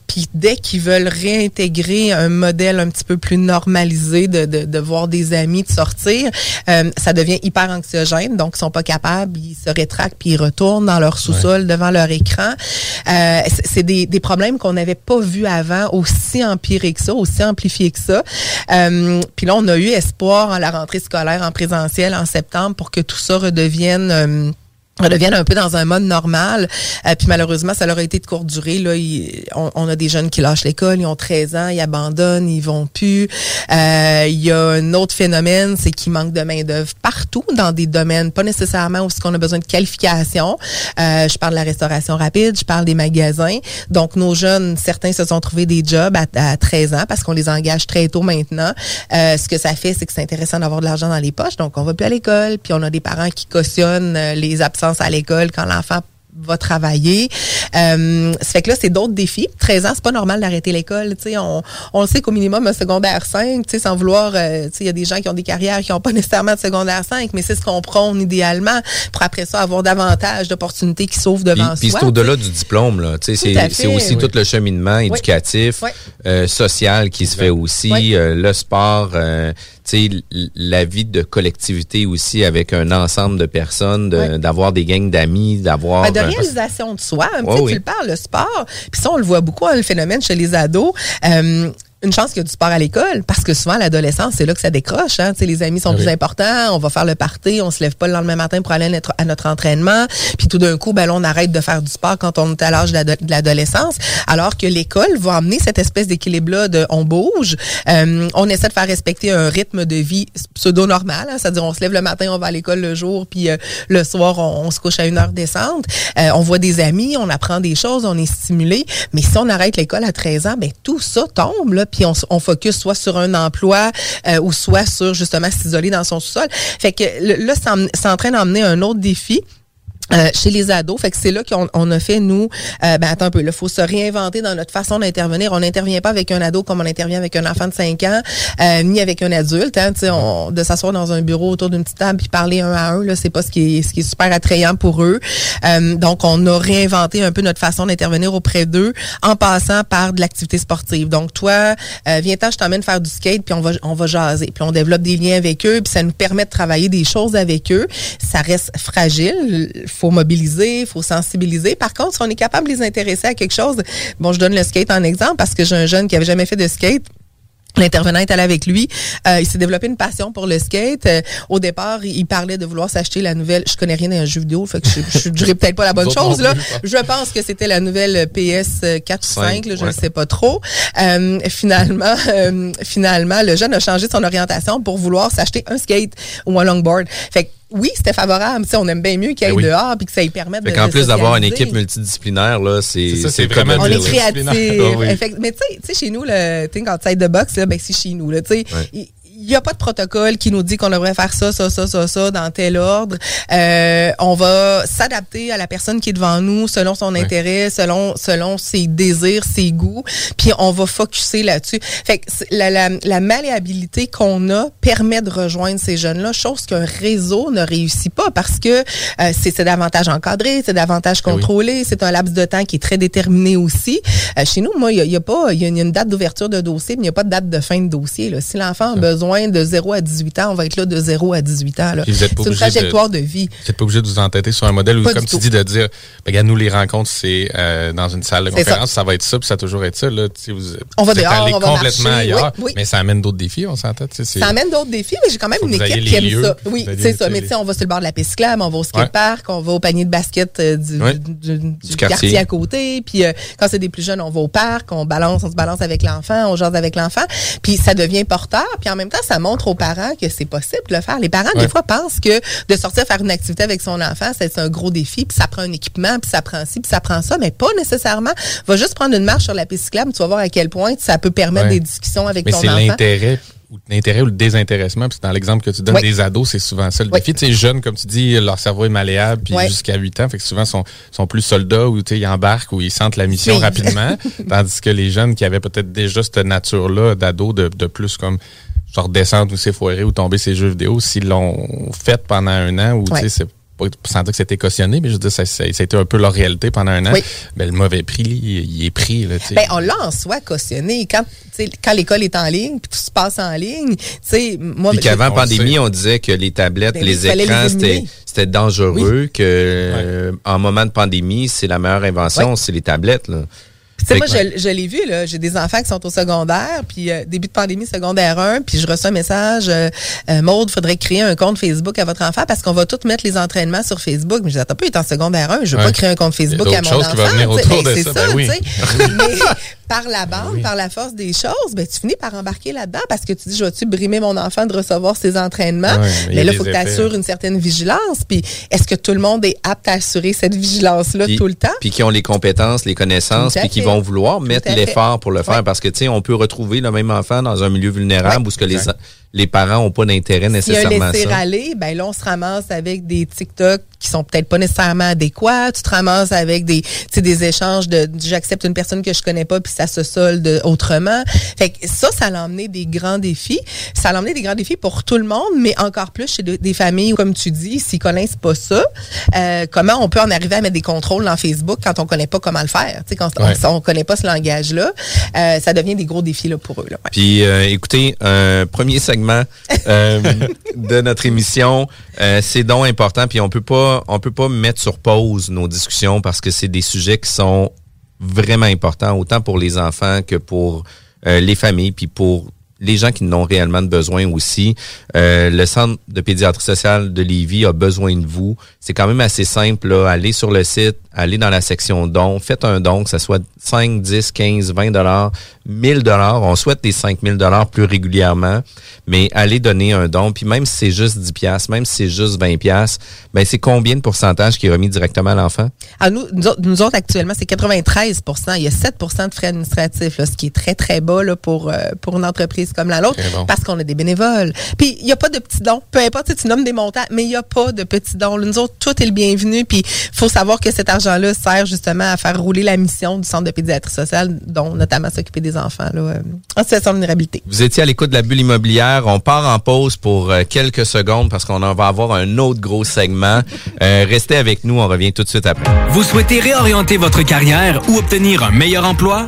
Puis dès qu'ils veulent réintégrer un modèle un petit peu plus normalisé de, de, de voir des amis, de sortir, euh, ça devient hyper anxiogène. Donc, ils sont pas capables, ils se rétractent puis ils retournent dans leur sous-sol devant leur écran. Euh, c'est des, des problèmes qu'on n'avait pas vus avant, aussi empirés que ça, aussi amplifiés que ça. Euh, puis là, on a eu espoir en la rentrée scolaire en présentiel en septembre pour que tout ça redevienne euh, redeviennent un peu dans un mode normal. Euh, puis malheureusement, ça leur a été de courte durée. Là, on, a des jeunes qui lâchent l'école, ils ont 13 ans, ils abandonnent, ils vont plus. Euh, il y a un autre phénomène, c'est qu'il manque de main d'œuvre partout dans des domaines, pas nécessairement où ce qu'on a besoin de qualification. Euh, je parle de la restauration rapide, je parle des magasins. Donc nos jeunes, certains se sont trouvés des jobs à, 13 ans parce qu'on les engage très tôt maintenant. ce que ça fait, c'est que c'est intéressant d'avoir de l'argent dans les poches. Donc on va plus à l'école, puis on a des parents qui cautionnent les absences à l'école quand l'enfant va travailler. Euh, ça fait que là, c'est d'autres défis. 13 ans, c'est pas normal d'arrêter l'école. On, on le sait qu'au minimum, un secondaire 5, sans vouloir, euh, il y a des gens qui ont des carrières qui n'ont pas nécessairement de secondaire 5, mais c'est ce qu'on prône idéalement pour après ça avoir davantage d'opportunités qui s'ouvrent devant puis, soi. Puis c'est au-delà du diplôme. Là. C'est, aussi tout le cheminement éducatif, euh, social qui se fait aussi, euh, le sport, la vie de collectivité aussi avec un ensemble de personnes, d'avoir des gangs d'amis, d'avoir... Ben, de réalisation de soi. Tu le parles, le sport. Puis ça, on le voit beaucoup, hein, le phénomène chez les ados. Euh, une chance qu'il y a du sport à l'école parce que souvent l'adolescence c'est là que ça décroche hein. les amis sont ah plus importants on va faire le party on se lève pas le lendemain matin pour aller à notre, à notre entraînement puis tout d'un coup ben on arrête de faire du sport quand on est à l'âge de l'adolescence alors que l'école va amener cette espèce d'équilibre là de on bouge euh, on essaie de faire respecter un rythme de vie pseudo normal hein. c'est-à-dire on se lève le matin on va à l'école le jour puis euh, le soir on, se couche à une heure décente euh, on voit des amis on apprend des choses on est stimulé mais si on arrête l'école à 13 ans ben tout ça tombe là puis on, on focus soit sur un emploi ou soit sur justement s'isoler dans son sous-sol. Fait que là, c'est en train d'emmener un autre défi. Euh, chez les ados. Fait que c'est là qu'on on a fait, nous, euh, ben attends un peu, il faut se réinventer dans notre façon d'intervenir. On n'intervient pas avec un ado comme on intervient avec un enfant de 5 ans, euh, ni avec un adulte. Hein, on, de s'asseoir dans un bureau autour d'une petite table puis parler un à un, là, c'est pas ce qui est, ce qui est super attrayant pour eux. Euh, donc, on a réinventé un peu notre façon d'intervenir auprès d'eux en passant par de l'activité sportive. Donc, toi, euh, viens-t'en, je t'emmène faire du skate, puis on va, on va jaser. Puis on développe des liens avec eux, puis ça nous permet de travailler des choses avec eux. Ça reste fragile faut mobiliser, faut sensibiliser. Par contre, si on est capable de les intéresser à quelque chose, bon, je donne le skate en exemple parce que j'ai un jeune qui avait jamais fait de skate. L'intervenant est allé avec lui. Euh, il s'est développé une passion pour le skate. Euh, au départ, il parlait de vouloir s'acheter la nouvelle. Je connais rien d'un jeu vidéo, fait que je, je, dirais peut-être pas la bonne chose là. Je pense que c'était la nouvelle PS 4 ou 5, je ne sais pas trop. Euh, finalement, finalement, le jeune a changé son orientation pour vouloir s'acheter un skate ou un longboard. Fait que oui, c'était favorable. on aime bien mieux qu'il aille ben dehors puis que ça lui permette de. En plus d'avoir une équipe multidisciplinaire, là, c'est c'est vraiment On est créatif. Ah mais tu sais, chez nous, le think outside the box, là, ben, c'est chez nous. Là, sais il n'y a pas de protocole qui nous dit qu'on devrait faire ça, ça, ça, ça, ça, dans tel ordre. Euh, on va s'adapter à la personne qui est devant nous selon son intérêt, selon selon ses désirs, ses goûts, puis on va focuser là-dessus. Fait que la, la, la malléabilité qu'on a permet de rejoindre ces jeunes-là, chose qu'un réseau ne réussit pas parce que euh, c'est davantage encadré, c'est davantage ben contrôlé, c'est un laps de temps qui est très déterminé aussi. Euh, chez nous, moi, il y, a, pas, il y, a une date d'ouverture de dossier, mais il n'y a pas de date de fin de dossier. Là. Si l'enfant a besoin de 0 à 18 ans, on va être là de 0 à 18 ans. C'est une trajectoire de, vie. Vous n'êtes pas obligé de vous entêter sur un modèle où, comme tu dis, de dire, ben, regarde, nous, les rencontres, c'est euh, dans une salle de conférence, ça. va être ça, puis ça a toujours été ça. Là, vous, on va dehors, on va complètement ailleurs, mais ça amène d'autres défis, on s'entend. Ça amène d'autres défis, mais j'ai quand même une équipe qui aime ça. Oui, c'est ça. Mais tu sais, on va sur le bord de la piste on va au skatepark, on va au panier de basket euh, du, quartier. à côté, puis euh, quand c'est des plus jeunes, on va au parc, on balance, on se balance avec l'enfant, on jase avec l'enfant, puis ça devient porteur, puis en même temps, ça montre aux parents que c'est possible de le faire. Les parents, des fois, pensent que de sortir faire une activité avec son enfant, c'est un gros défi, puis ça prend un équipement, puis ça prend ci, puis ça prend ça, mais pas nécessairement. Va juste prendre une marche sur la piste cyclable, tu vas voir à quel point ça peut permettre des discussions avec ton enfant. Mais c'est l'intérêt ou l'intérêt ou le désintéressement. Puis dans l'exemple que tu donnes des ados, c'est souvent ça le défi. Tu sais, jeunes, comme tu dis, leur cerveau est malléable, puis jusqu'à 8 ans, fait que souvent sont, sont plus soldats ou tu sais, ils embarquent ou ils sentent la mission rapidement. tandis que les jeunes qui avaient peut-être déjà cette nature-là d'ados de, de plus comme genre descendre ou s'effoirer ou tomber ces jeux vidéo, s'ils l'ont fait pendant un an ou tu sais, c'est pas sans dire que c'était cautionné, mais je veux dire, ça, ça, a été un peu leur réalité pendant un an. Mais ben, le mauvais prix, il, est pris. Là, ben, on l'a en soi cautionné. Quand, quand l'école est en ligne, puis tout se passe en ligne, moi... Puis qu'avant pandémie, on disait que les tablettes, ben les écrans, c'était dangereux, que euh, en moment de pandémie, c'est la meilleure invention, c'est les tablettes. Là. Tu sais, moi, je, je l'ai vu, là. J'ai des enfants qui sont au secondaire, puis euh, début de pandémie, secondaire 1, puis je reçois un message, euh, euh Maude, faudrait créer un compte Facebook à votre enfant parce qu'on va tout mettre les entraînements sur Facebook. Mais je dis, attends, il est en secondaire 1, je veux pas créer un compte Facebook à mon enfant. C'est ça, ben oui. mais par la bande, par la force des choses, ben, tu finis par embarquer là-dedans parce que tu dis, je vais-tu brimer mon enfant de recevoir ses entraînements? mais, là, il faut que tu assures une certaine vigilance. Puis, est-ce que tout le monde est apte à assurer cette vigilance-là tout le temps? Puis qui ont les compétences, les connaissances, puis qui vont vouloir mettre l'effort pour le faire. Parce que, tu sais, on peut retrouver le même enfant dans un milieu vulnérable où ce que les, les parents n'ont pas d'intérêt nécessairement si ça. aller, ben là, on se ramasse avec des TikTok qui sont peut-être pas nécessairement adéquats. Tu te ramasses avec des, des échanges de j'accepte une personne que je connais pas puis ça se solde autrement. Fait que ça, ça a emmené des grands défis. Ça a emmené des grands défis pour tout le monde, mais encore plus chez des familles où, comme tu dis, s'ils connaissent pas ça, euh, comment on peut en arriver à mettre des contrôles dans Facebook quand on connaît pas comment le faire? Tu sais, quand on, on, connaît pas ce langage-là, euh, ça devient des gros défis là, pour eux. Là, Puis, euh, écoutez, un premier segment de notre émission, c'est donc important, puis on peut pas peut pas mettre sur pause nos discussions parce que c'est des sujets qui sont vraiment importants, autant pour les enfants que pour euh, les familles, puis pour les gens qui n'ont réellement de besoin aussi. Euh, le Centre de pédiatrie sociale de Lévis a besoin de vous. C'est quand même assez simple. Là. Allez sur le site, allez dans la section dons, faites un don, que ce soit 5, 10, 15, 20 dollars, 1000 dollars. On souhaite des 5000 dollars plus régulièrement, mais allez donner un don. Puis même si c'est juste 10 pièces, même si c'est juste 20 pièces, ben c'est combien de pourcentage qui est remis directement à l'enfant? Ah, nous, nous, autres, actuellement, c'est 93% Il y a 7% de frais administratifs, ce qui est très, très bas pour, euh, pour une entreprise comme la nôtre, parce qu'on a des bénévoles. Puis, il n'y a pas de petits dons. Peu importe, tu nommes des montants, mais il n'y a pas de petits dons. Nous autres, tout est le bienvenu. Puis, il faut savoir que cet argent-là sert justement à faire rouler la mission du Centre de pédiatrie sociale, dont notamment s'occuper des enfants là, euh, en situation de vulnérabilité. Vous étiez à l'écoute de la bulle immobilière. On part en pause pour euh, quelques secondes parce qu'on va avoir un autre gros segment. restez avec nous, on revient tout de suite après. Vous souhaitez réorienter votre carrière ou obtenir un meilleur emploi?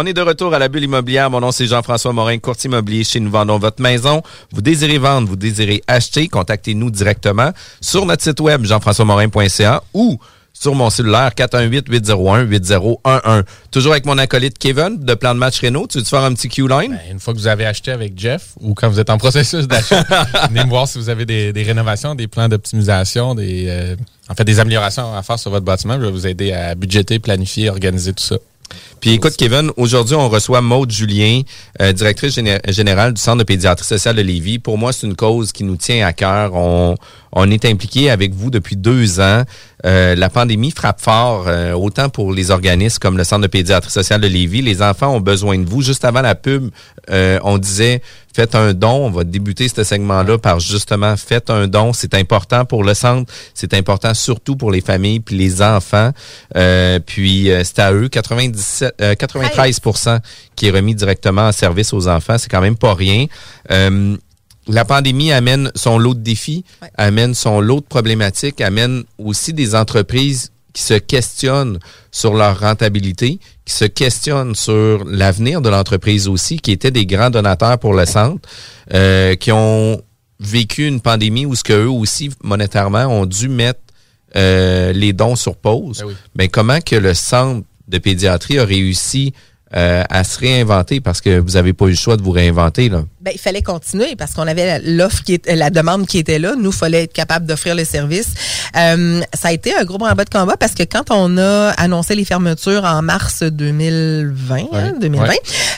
On est de retour à la bulle immobilière. Mon nom, c'est Jean-François Morin, courtier immobilier chez Nous Vendons Votre Maison. Vous désirez vendre, vous désirez acheter, contactez-nous directement sur notre site web jean-françois-morin.ca ou sur mon cellulaire 418-801-8011. Toujours avec mon acolyte Kevin de Plan de Match Renault. Tu veux te faire un petit Q-line? Ben, une fois que vous avez acheté avec Jeff ou quand vous êtes en processus d'achat, venez me voir si vous avez des, rénovations, des plans d'optimisation, des, euh, en fait, des améliorations à faire sur votre bâtiment. Je vais vous aider à budgéter, planifier, organiser tout ça. Puis écoute, Kevin, aujourd'hui, on reçoit Maude Julien, euh, directrice générale du Centre de pédiatrie sociale de Lévis. Pour moi, c'est une cause qui nous tient à cœur. On, on est impliqué avec vous depuis deux ans. Euh, la pandémie frappe fort, euh, autant pour les organismes comme le Centre de pédiatrie sociale de Lévis. Les enfants ont besoin de vous. Juste avant la pub, euh, on disait faites un don. On va débuter ce segment-là par justement faites un don. C'est important pour le centre. C'est important surtout pour les familles puis les enfants. puis c'est à eux 97, 93% qui est remis directement en service aux enfants. C'est quand même pas rien la pandémie amène son lot de défis, amène son lot de problématiques, amène aussi des entreprises qui se questionnent sur leur rentabilité, qui se questionnent sur l'avenir de l'entreprise aussi, qui étaient des grands donateurs pour le centre, euh, qui ont vécu une pandémie où ce que eux aussi monétairement ont dû mettre euh, les dons sur pause. Mais ben ben, comment que le centre de pédiatrie a réussi euh, à se réinventer parce que vous n'avez pas eu le choix de vous réinventer là. Ben, il fallait continuer parce qu'on avait l'offre qui était, la demande qui était là. Nous, il fallait être capable d'offrir le service. Euh, ça a été un gros bras de combat parce que quand on a annoncé les fermetures en mars 2020, 2020, hein,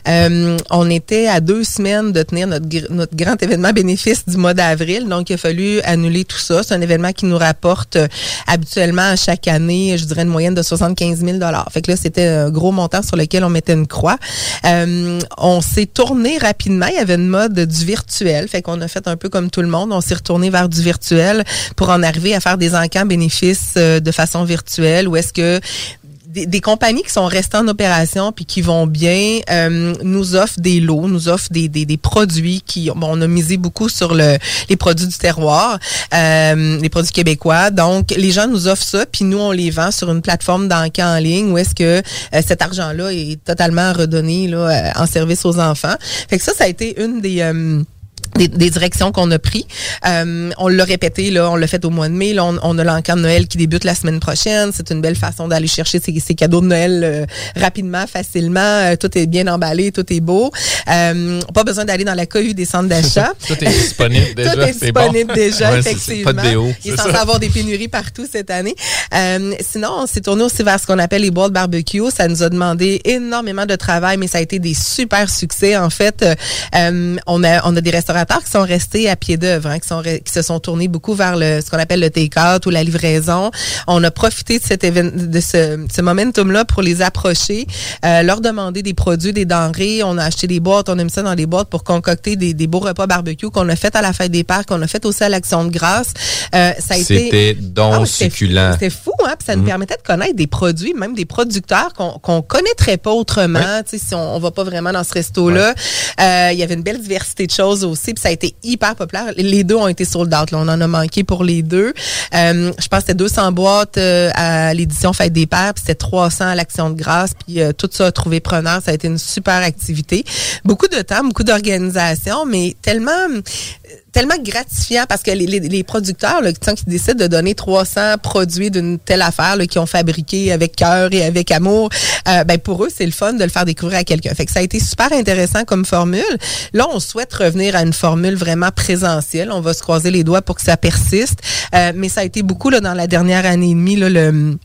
euh, on était à deux semaines de tenir notre, notre grand événement bénéfice du mois d'avril. Donc, il a fallu annuler tout ça. C'est un événement qui nous rapporte euh, habituellement chaque année, je dirais une moyenne de 75 000 Fait que là, c'était un gros montant sur lequel on mettait une croix. on s'est tourné rapidement. Il y avait une mode du virtuel. Fait qu'on a fait un peu comme tout le monde. On s'est retourné vers du virtuel pour en arriver à faire des encans bénéfices euh, de façon virtuelle. Ou est-ce que des, compagnies qui sont restées en opération puis qui vont bien euh, nous offrent des lots, nous offrent des, des, des produits qui bon, on a misé beaucoup sur le les produits du terroir, euh, les produits québécois. Donc les gens nous offrent ça puis nous on les vend sur une plateforme d'encan en ligne où est-ce que euh, cet argent-là est totalement redonné là en service aux enfants. Fait que ça ça a été une des des, directions qu'on a pris. Euh, on l'a répété, là, on l'a fait au mois de mai. Là, on, a l'encan de Noël qui débute la semaine prochaine. C'est une belle façon d'aller chercher ses, cadeaux de Noël euh, rapidement, facilement. Euh, tout est bien emballé, tout est beau. pas besoin d'aller dans la cohue des centres d'achat. tout est disponible déjà. tout est disponible déjà, effectivement. Pas de déo, Il est censé avoir des pénuries partout cette année. sinon, on s'est tourné aussi vers ce qu'on appelle les boîtes barbecue. Ça nous a demandé énormément de travail, mais ça a été des super succès. En fait, on a on a des restaurants qui sont restés à pied d'œuvre, hein, qui, sont, qui se sont tournés beaucoup vers le, ce qu'on appelle le take-out ou la livraison. On a profité de cet événement, de ce, ce momentum-là pour les approcher, euh, leur demander des produits, des denrées. On a acheté des boîtes, on a mis ça dans des boîtes pour concocter des, des beaux repas barbecue qu'on a fait à la fête des parcs, qu'on a fait aussi à l'Action de grâce. Euh, ça a été C'était donc ah, succulent. C'était fou, hein? Puis ça nous mhm. permettait de connaître des produits, même des producteurs qu'on qu'on connaîtrait pas autrement. Si on, on va pas vraiment dans ce resto-là. Euh, il y avait une belle diversité de choses aussi puis ça a été hyper populaire. Les deux ont été sold out. Là. On en a manqué pour les deux. Euh, je pense que c'était 200 boîtes euh, à l'édition Fête des Pères, puis c'était 300 à l'Action de grâce, puis euh, tout ça a trouvé preneur. Ça a été une super activité. Beaucoup de temps, beaucoup d'organisation, mais tellement tellement gratifiant parce que les, les, producteurs là, qui, décident de donner 300 produits d'une telle affaire qui ont fabriqué avec cœur et avec amour, euh, ben pour eux c'est le fun de le faire découvrir à quelqu'un. Fait que ça a été super intéressant comme formule. Là on souhaite revenir à une formule vraiment présentielle. On va se croiser les doigts pour que ça persiste, euh, mais ça a été beaucoup là dans la dernière année et demie là, le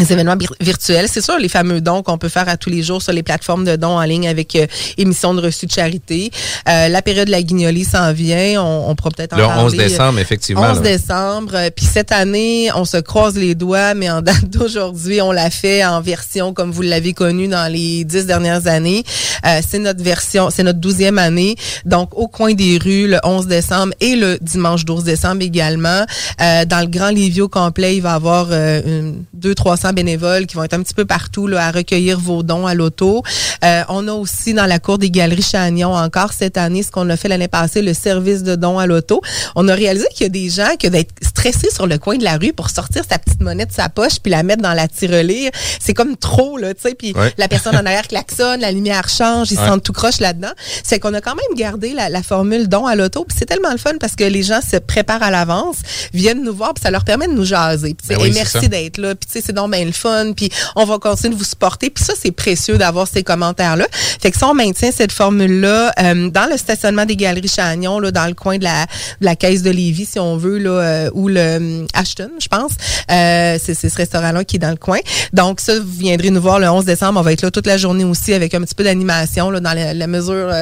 les événements virtuels. C'est sûr, les fameux dons qu'on peut faire à tous les jours sur les plateformes de dons en ligne avec euh, émission de reçus de charité. Euh, la période de la guignolie s'en vient. On, on pourra peut-être en Le parler. 11 décembre, effectivement. 11 décembre. Euh, puis cette année, on se croise les doigts, mais en date d'aujourd'hui, on l'a fait en version comme vous l'avez connu dans les dix dernières années. Euh, c'est notre version, c'est notre douzième année. Donc, au coin des rues, le 11 décembre et le dimanche 12 décembre également. dans le Grand Livio complet, il va y avoir une, deux, 300 bénévoles qui vont être un petit peu partout là, à recueillir vos dons à l'auto. Euh, on a aussi dans la cour des galeries Chagnon encore cette année ce qu'on a fait l'année passée, le service de dons à l'auto. On a réalisé qu'il y a des gens qui d'être stressés sur le coin de la rue pour sortir sa petite monnaie de sa poche puis la mettre dans la tirelire. C'est comme trop là, tu sais. Puis la personne en arrière klaxonne, la lumière change, ils se sentent tout croche là-dedans. C'est qu'on a quand même gardé la, formule don à l'auto. Puis c'est tellement le fun parce que les gens se préparent à l'avance, viennent nous voir, puis ça leur permet de nous jaser. Puis, ben et merci d'être là. Puis tu sais, c'est donc le fun, puis on va continuer de vous supporter. Puis ça, c'est précieux d'avoir ces commentaires-là. Fait que ça, on maintient cette formule-là euh, dans le stationnement des Galeries Chagnon, là, dans le coin de la, de la caisse de Lévis, si on veut, là, euh, ou le euh, Ashton, je pense. c'est ce restaurant-là qui est dans le coin. Donc ça, vous viendrez nous voir le 11 décembre. On va être là toute la journée aussi avec un petit peu d'animation là, dans la, mesure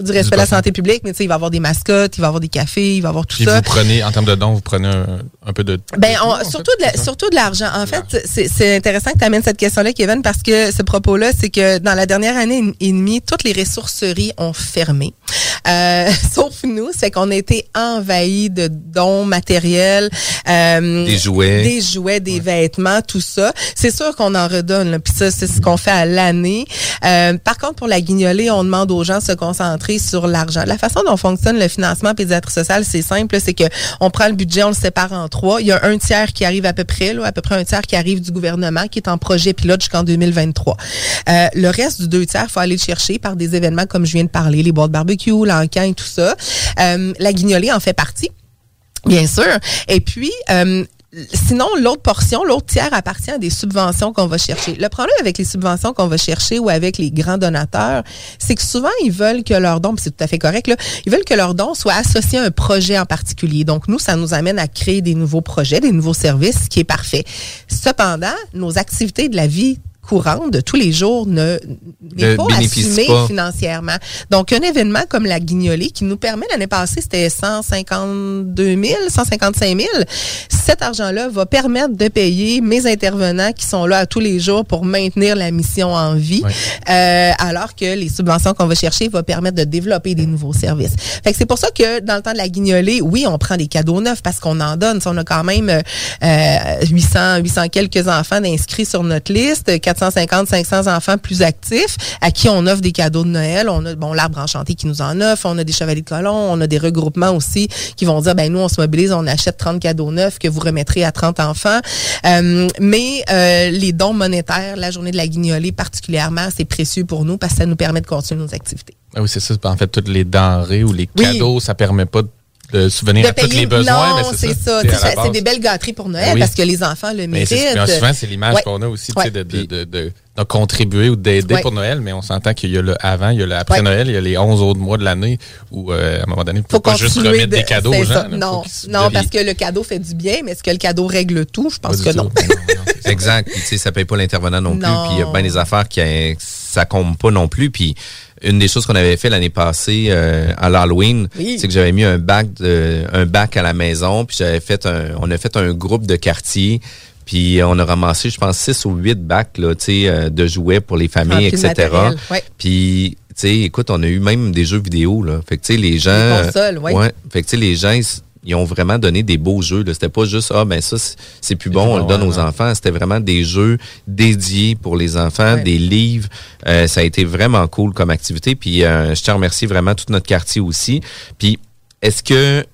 du respect de la santé publique. Mais tu sais, il va y avoir des mascottes, il va y avoir des cafés, il va y avoir tout Puis ça. vous prenez, en termes de dons, vous prenez un, peu de... Ben, surtout, de surtout de l'argent. En fait, c'est c'est intéressant que tu amènes cette question-là, Kevin, parce que ce propos-là, c'est que dans la dernière année et demie, toutes les ressourceries ont fermé. Euh, sauf nous, c'est qu'on a été envahis de dons matériels. Euh, des jouets. Des jouets, des vêtements, tout ça. C'est sûr qu'on en redonne. Puis ça, c'est ce qu'on fait à l'année. Euh, par contre, pour la guignolée, on demande aux gens de se concentrer sur l'argent. La façon dont fonctionne le financement pédiatrie social, c'est simple. C'est que on prend le budget, on le sépare en trois. Il y a un tiers qui arrive à peu près, là, à peu près un tiers qui arrive du gouvernement, qui est en projet pilote jusqu'en 2023. Euh, le reste du deux tiers, il faut aller le chercher par des événements comme je viens de parler, les boîtes barbecue, l'encan et tout ça. Euh, la guignolée en fait partie. Bien sûr. Et puis, euh, sinon, l'autre portion, l'autre tiers appartient à des subventions qu'on va chercher. Le problème avec les subventions qu'on va chercher ou avec les grands donateurs, c'est que souvent, ils veulent que leur don, c'est tout à fait correct, là, ils veulent que leur don soit associé à un projet en particulier. Donc, nous, ça nous amène à créer des nouveaux projets, des nouveaux services, ce qui est parfait. Cependant, nos activités de la vie courante de tous les jours ne n'est pas bénéficie assumé pas. financièrement. Donc, un événement comme la Guignolée qui nous permet, l'année passée, c'était 152 000, 155 000. Cet argent-là va permettre de payer mes intervenants qui sont là à tous les jours pour maintenir la mission en vie, euh, alors que les subventions qu'on va chercher vont permettre de développer des nouveaux services. Fait que c'est pour ça que dans le temps de la Guignolée, oui, on prend des cadeaux neufs parce qu'on en donne. On a quand même euh, euh, 800, 800 quelques enfants d'inscrits sur notre liste, 450, 500 enfants plus actifs à qui on offre des cadeaux de Noël. On a bon l'arbre enchanté qui nous en offre, on a des chevaliers de colon, on a des regroupements aussi qui vont dire ben nous on se mobilise, on achète 30 cadeaux neufs que vous remettrez à 30 enfants. Euh, mais euh, les dons monétaires, la journée de la guignolée particulièrement, c'est précieux pour nous parce que ça nous permet de continuer nos activités. Ah oui, c'est ça. En fait, toutes les denrées ou les Oui. cadeaux, ça permet pas de subvenir De à tous payer- les besoins. non, mais c'est ça. C'est des belles gâteries pour Noël Ben oui. parce que les enfants le Mais méritent. puis souvent, c'est l'image Ouais. qu'on a aussi, tu sais, Ouais. de, de, de, de- de contribuer ou d'aider Ouais. pour Noël, mais on s'entend qu'il y a le avant, il y a le après Ouais. Noël, il y a les 11 autres mois de l'année où, euh, à un moment donné, il ne faut faut pas juste remettre de- des cadeaux aux gens. ça. là. Faut Non, non de- parce que le cadeau fait du bien, mais est-ce que le cadeau règle tout? Je pense que non. exact. Puis, tu sais, ça paye pas l'intervenant non, plus. Puis, il y a bien des affaires qui euh, ça compte pas non plus. Puis, une des choses qu'on avait fait l'année passée euh, à l'Halloween, Oui. c'est que j'avais mis un bac de, un bac à la maison. Puis, j'avais fait un, on a fait un groupe de quartier. Puis, on a ramassé, je pense, six ou huit bacs là, tu sais, euh, de jouets pour les familles, etc. ouais. Puis, tu sais, écoute, on a eu même des jeux vidéo, là. Fait que, tu sais, les gens... Des consoles, ouais. ouais. Fait que, tu sais, les gens, ils, ils ont vraiment donné des beaux jeux. C'était pas juste, ah, ben ça, c'est- plus bon, on le donne ouais, aux ouais. enfants. C'était vraiment des jeux dédiés pour les enfants, Ouais. des livres. Euh, ça a été vraiment cool comme activité. Puis, euh, je te remercie vraiment tout notre quartier aussi. Puis, est-ce que,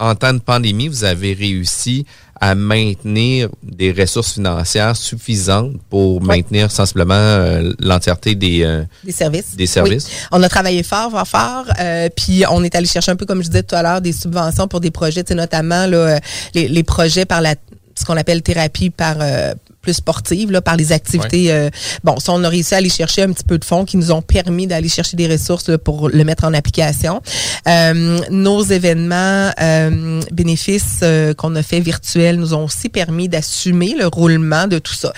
en temps de pandémie, vous avez réussi à maintenir des ressources financières suffisantes pour maintenir sensiblement euh, l'entièreté des, euh, Des services. Des services. Oui. On a travaillé fort, fort, fort. euh, puis on est allé chercher un peu, comme je disais tout à l'heure, des subventions pour des projets, notamment là, euh, les, les projets par la ce qu'on appelle thérapie par euh, plus sportive, là, par les activités. euh, bon, ça, on a réussi à aller chercher un petit peu de fonds qui nous ont permis d'aller chercher des ressources là, pour le mettre en application. Euh, nos événements euh, bénéfices euh, qu'on a fait virtuels nous ont aussi permis d'assumer le roulement de tout ça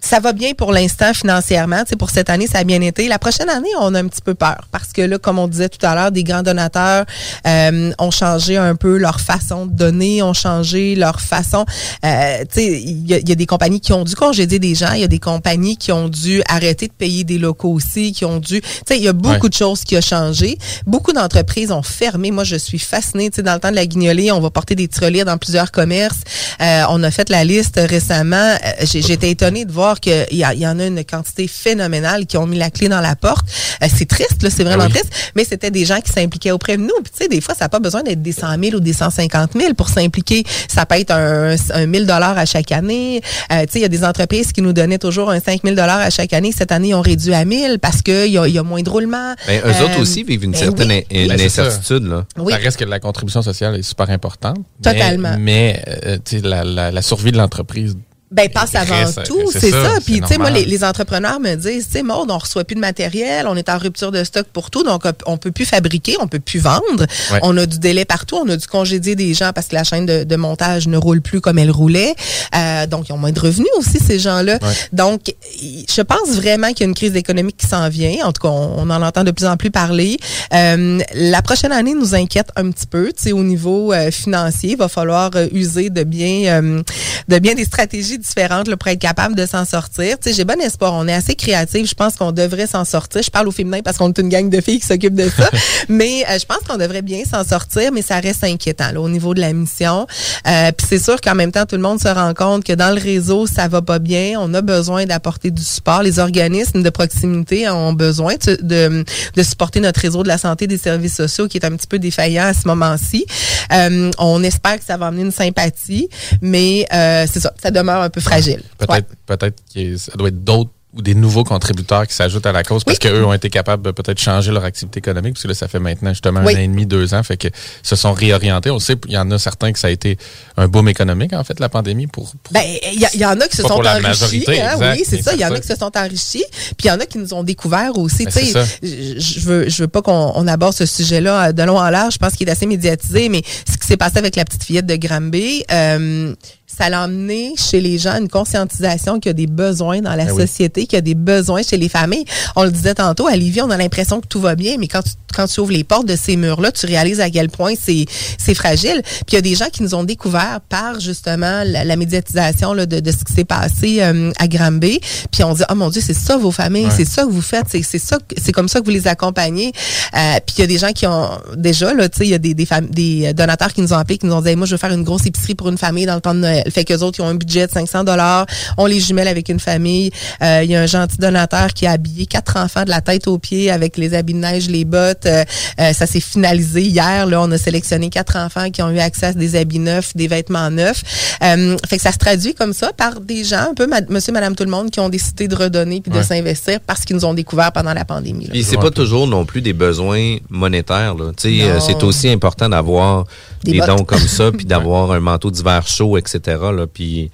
ça va bien pour l'instant financièrement. Tu sais, pour cette année, ça a bien été. La prochaine année, on a un petit peu peur parce que là, comme on disait tout à l'heure, des grands donateurs euh, ont changé un peu leur façon de donner, ont changé leur façon. Euh, tu sais, il y, a- y a des compagnies qui ont dû congédier des gens, il y a des compagnies qui ont dû arrêter de payer des locaux aussi, qui ont dû. Tu sais, il y a beaucoup Ouais. de choses qui ont changé. Beaucoup d'entreprises ont fermé. Moi, je suis fascinée. Tu sais, dans le temps de la guignolée, on va porter des tirelires dans plusieurs commerces. Euh, on a fait la liste récemment. Euh, j'ai- J'étais étonnée de voir qu'il y, y en a une quantité phénoménale qui ont mis la clé dans la porte. Euh, c'est triste, là, c'est vraiment Ah oui. triste, mais c'était des gens qui s'impliquaient auprès de nous. Puis, tu sais, des fois, ça n'a pas besoin d'être des 100 000 ou des 150 000 pour s'impliquer. Ça peut être un, un 1000 dollars à chaque année. Euh, tu sais, il y a des entreprises qui nous donnaient toujours un 5 000 dollars à chaque année. Cette année, ils ont réduit à 1000 parce qu'il y a, il y a moins de roulement. Ben, eux Euh, autres aussi vivent une ben certaine oui. in- une Ben, incertitude. Là. Oui. Ça reste que la contribution sociale est super importante. mais- Totalement. Mais, euh, tu sais, la, la, la survie de l'entreprise Ben, passe avant tout, c'est ça, ça. Puis, tu sais, moi, les, les entrepreneurs me disent, tu sais, Maud, on reçoit plus de matériel, on est en rupture de stock pour tout, donc on peut plus fabriquer, on peut plus vendre. Ouais. On a du délai partout, on a dû congédier des gens parce que la chaîne de, de montage ne roule plus comme elle roulait. Euh, donc, ils ont moins de revenus aussi, ces gens-là. Ouais. Donc, je pense vraiment qu'il y a une crise économique qui s'en vient. En tout cas, on, on en entend de plus en plus parler. Euh, la prochaine année nous inquiète un petit peu. Tu sais, au niveau euh, financier, il va falloir euh, user de bien, euh, de bien des stratégies différentes là, pour être capable de s'en sortir. Tu sais, j'ai bon espoir. On est assez créatifs. Je pense qu'on devrait s'en sortir. Je parle au féminin parce qu'on est une gang de filles qui s'occupent de ça. mais euh, je pense qu'on devrait bien s'en sortir, mais ça reste inquiétant là, au niveau de la mission. Euh, Puis c'est sûr qu'en même temps, tout le monde se rend compte que dans le réseau, ça va pas bien. On a besoin d'apporter du support. Les organismes de proximité ont besoin de, de, de supporter notre réseau de la santé des services sociaux qui est un petit peu défaillant à ce moment-ci. Euh, on espère que ça va amener une sympathie, mais euh, c'est ça, ça demeure un peu fragile. Peut-être Ouais. peut-être que ça doit être d'autres ou des nouveaux contributeurs qui s'ajoutent à la cause parce qu'eux ont été capables de peut-être changer leur activité économique, parce que là, ça fait maintenant justement Oui. un an et demi, deux ans, fait que se sont réorientés. On sait, il y en a certains que ça a été un boom économique, en fait, la pandémie, pour, Ben, il y, y en a qui se sont pour la enrichis. majorité, hein, exact, oui, c'est ça. Il y en a qui se sont enrichis. Puis il y en a qui nous ont découvert aussi. Ben, tu sais, je veux, je veux pas qu'on on aborde ce sujet-là euh, de long en large. Je pense qu'il est assez médiatisé. Mais ce qui s'est passé avec la petite fillette de Granby, euh, ça l'a emmené chez les gens une conscientisation qu'il y a des besoins dans la Ben oui. société, qu'il y a des besoins chez les familles. On le disait tantôt, à Livy, on a l'impression que tout va bien, mais quand tu, quand tu ouvres les portes de ces murs-là, tu réalises à quel point c'est c'est fragile. Puis il y a des gens qui nous ont découvert par justement la, la médiatisation là, de, de ce qui s'est passé euh, à Granby. Puis on dit, oh mon Dieu, c'est ça vos familles, Ouais. c'est ça que vous faites, c'est c'est ça, c'est comme ça que vous les accompagnez. Euh, puis il y a des gens qui ont déjà là, tu sais, il y a des des, fam- des donateurs qui nous ont appelés, qui nous ont dit, Hey, moi je veux faire une grosse épicerie pour une famille dans le temps de Noël. Fait que autres, ils ont un budget de 500 dollars, on les jumelle avec une famille. Euh, Il y a un gentil donateur qui a habillé quatre enfants de la tête aux pieds avec les habits de neige, les bottes. Euh, euh, ça s'est finalisé hier. Là, on a sélectionné quatre enfants qui ont eu accès à des habits neufs, des vêtements neufs. Euh, fait que ça se traduit comme ça par des gens, un peu ma- monsieur, madame, tout le monde, qui ont décidé de redonner puis de s'investir parce qu'ils nous ont découvert pendant la pandémie. Puis c'est pas toujours non plus des besoins monétaires. euh, c'est aussi important d'avoir Des dons comme ça, puis d'avoir un manteau d'hiver chaud, etc. Là. Puis,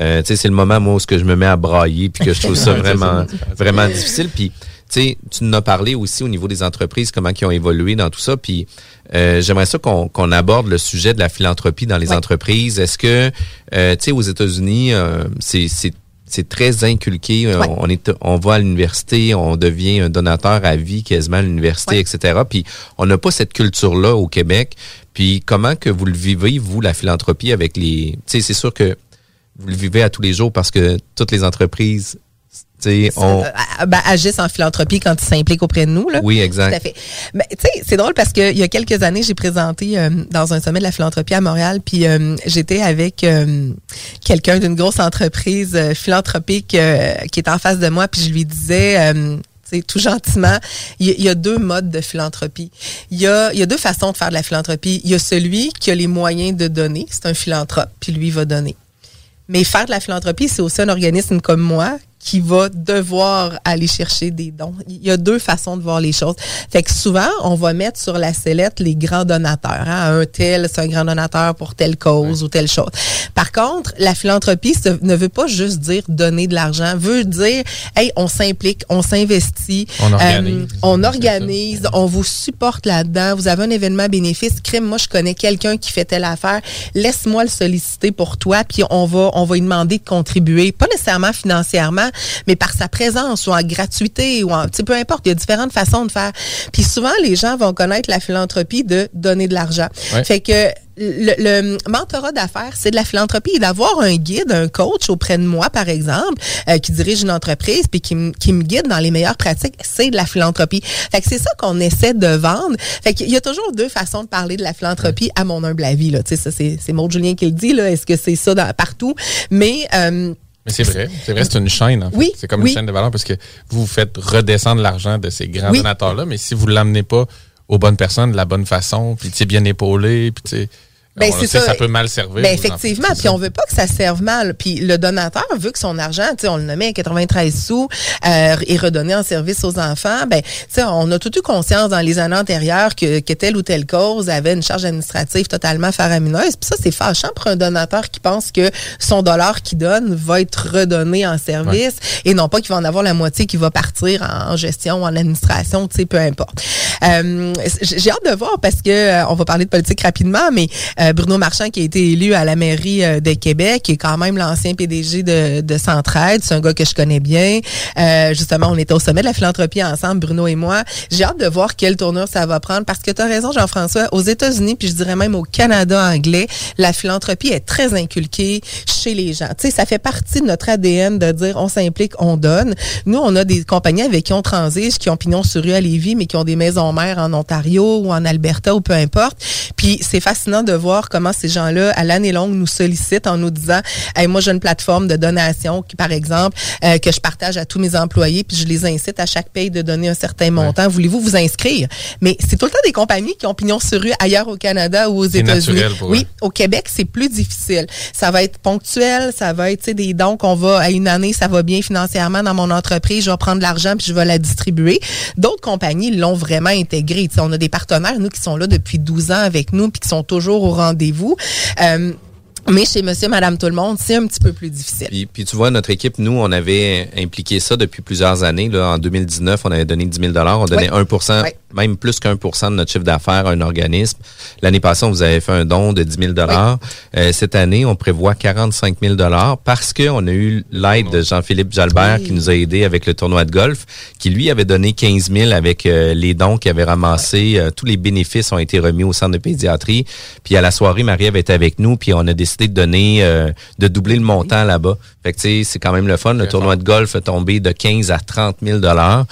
euh, tu sais, c'est le moment moi où ce que je me mets à brailler, puis que je trouve ça vraiment, vraiment difficile. Puis, tu sais, tu nous as parlé aussi au niveau des entreprises, comment ils ont évolué dans tout ça. Puis, euh, j'aimerais ça qu'on aborde le sujet de la philanthropie dans les entreprises. Est-ce que, euh, tu sais, aux États-Unis, c'est très inculqué. Ouais. On est, on va à l'université, on devient un donateur à vie quasiment à l'université, etc. Puis on n'a pas cette culture-là au Québec. Puis comment que vous le vivez, vous, la philanthropie avec les... Tu sais, c'est sûr que vous le vivez à tous les jours parce que toutes les entreprises, tu sais, ont... Euh, ben, agissent en philanthropie quand ils s'impliquent auprès de nous. Là. Oui, exact. Tout à fait. Mais tu sais, c'est drôle parce que il y a quelques années, j'ai présenté euh, dans un sommet de la philanthropie à Montréal, puis euh, j'étais avec euh, quelqu'un d'une grosse entreprise euh, philanthropique euh, qui est en face de moi, puis je lui disais. Tout gentiment, il y, a- deux modes de philanthropie. Il y, a, y a deux façons de faire de la philanthropie. Il y a celui qui a les moyens de donner, c'est un philanthrope, puis lui va donner. Mais faire de la philanthropie, c'est aussi un organisme comme moi qui va devoir aller chercher des dons. Il y a deux façons de voir les choses. Fait que souvent, on va mettre sur la sellette les grands donateurs. Hein? Un tel, c'est un grand donateur pour telle cause ou telle chose. Par contre, la philanthropie ne veut pas juste dire donner de l'argent, veut dire, hey, on s'implique, on s'investit, On organise. euh, on organise, on vous supporte là-dedans, vous avez un événement bénéfice, crime, moi je connais quelqu'un qui fait telle affaire, laisse-moi le solliciter pour toi, puis on va on va lui demander de contribuer, pas nécessairement financièrement, mais par sa présence ou en gratuité ou en peu importe, il y a différentes façons de faire. Puis souvent les gens vont connaître la philanthropie de donner de l'argent. Ouais. Fait que le, le mentorat d'affaires, c'est de la philanthropie d'avoir un guide, un coach auprès de moi, par exemple, euh, qui dirige une entreprise puis qui, me- qui me guide dans les meilleures pratiques, c'est de la philanthropie. Fait que c'est ça qu'on essaie de vendre. Fait qu'il y a toujours deux façons de parler de la philanthropie à mon humble avis. Là. Tu sais, ça, c'est, c'est Maud Julien qui le dit. Là. Est-ce que c'est ça dans- partout? Mais... euh, Mais c'est vrai, c'est vrai, c'est une chaîne. En fait. Oui, c'est comme oui. une chaîne de valeur parce que vous faites redescendre l'argent de ces grands Oui. donateurs-là, mais si vous l'amenez pas aux bonnes personnes de la bonne façon, puis tu bien épaulé, puis tu Ben, c'est ça. ça peut mal servir. Ben, effectivement, puis on veut pas que ça serve mal. Puis le donateur veut que son argent, tu sais, on le nommait à 93 sous, euh, est redonné en service aux enfants. Ben, tu sais, on a tout eu conscience dans les années antérieures que, que telle ou telle cause avait une charge administrative totalement faramineuse. Puis ça, c'est fâchant pour un donateur qui pense que son dollar qu'il donne va être redonné en service et non pas qu'il va en avoir la moitié qui va partir en, en gestion, en administration, tu sais, peu importe. Euh, J'ai hâte de voir parce que euh, on va parler de politique rapidement, mais euh, Bruno Marchand qui a été élu à la mairie euh, de Québec, qui est quand même l'ancien PDG de, de Centraide, c'est un gars que je connais bien. Euh, justement, on était au sommet de la philanthropie ensemble, Bruno et moi. J'ai hâte de voir quelle tournure ça va prendre parce que tu as raison, Jean-François, aux États-Unis, puis je dirais même au Canada anglais, la philanthropie est très inculquée chez les gens. Tu sais, ça fait partie de notre ADN de dire on s'implique, on donne. Nous, on a des compagnies avec qui on transige, qui ont pignon sur rue à Lévis, mais qui ont des maisons mères en Ontario ou en Alberta ou peu importe. Puis c'est fascinant de voir comment ces gens-là, à l'année longue, nous sollicitent en nous disant, hey, moi j'ai une plateforme de donation qui, par exemple, euh, que je partage à tous mes employés, puis je les incite à chaque paye de donner un certain montant. Voulez-vous vous inscrire? Mais c'est tout le temps des compagnies qui ont pignon sur rue ailleurs au Canada ou aux États-Unis. Oui, au Québec, c'est plus difficile. Ça va être ponctuel, ça va être des dons qu'on va à une année, ça va bien financièrement dans mon entreprise, je vais prendre l'argent puis je vais la distribuer. D'autres compagnies l'ont vraiment intégré. Tu sais, on a des partenaires, nous, qui sont là depuis 12 ans avec nous puis qui sont toujours au rendez-vous. Euh, mais chez Monsieur, Madame, tout le monde, c'est un petit peu plus difficile. Puis, puis tu vois, notre équipe, nous, on avait impliqué ça depuis plusieurs années. Là, en 2019, on avait donné 10 000 On donnait Ouais. 1% même plus qu'un pour cent de notre chiffre d'affaires à un organisme. L'année passée, on vous avait fait un don de 10 000 dollars. Euh, cette année, on prévoit 45 000 dollars parce qu'on a eu l'aide de Jean-Philippe Jalbert qui nous a aidé avec le tournoi de golf, qui lui avait donné 15 000 avec euh, les dons qu'il avait ramassés. Euh, tous les bénéfices ont été remis au centre de pédiatrie. Puis à la soirée, Marie avait été avec nous, puis on a décidé de donner, de doubler le montant là-bas. Fait que tu sais, c'est quand même le fun. Le tournoi de golf est tombé de 15 à 30 000 dollars.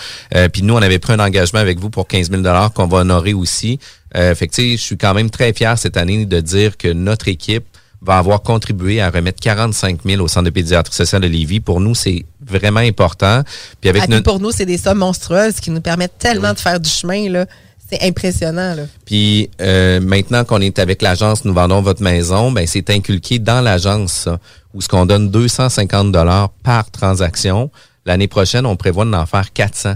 puis nous, on avait pris un engagement avec vous pour 15 000 dollars qu'on va honorer aussi. Euh, fait que, je suis quand même très fier cette année de dire que notre équipe va avoir contribué à remettre 45 000 au Centre de pédiatrie sociale de Lévis. Pour nous, c'est vraiment important. Puis avec ah, pour nous, c'est des sommes monstrueuses qui nous permettent tellement de faire du chemin. là. C'est impressionnant. Là. Puis euh, maintenant qu'on est avec l'agence Nous vendons votre maison, ben c'est inculqué dans l'agence où ce qu'on donne 250 dollars par transaction. L'année prochaine, on prévoit d'en faire 400.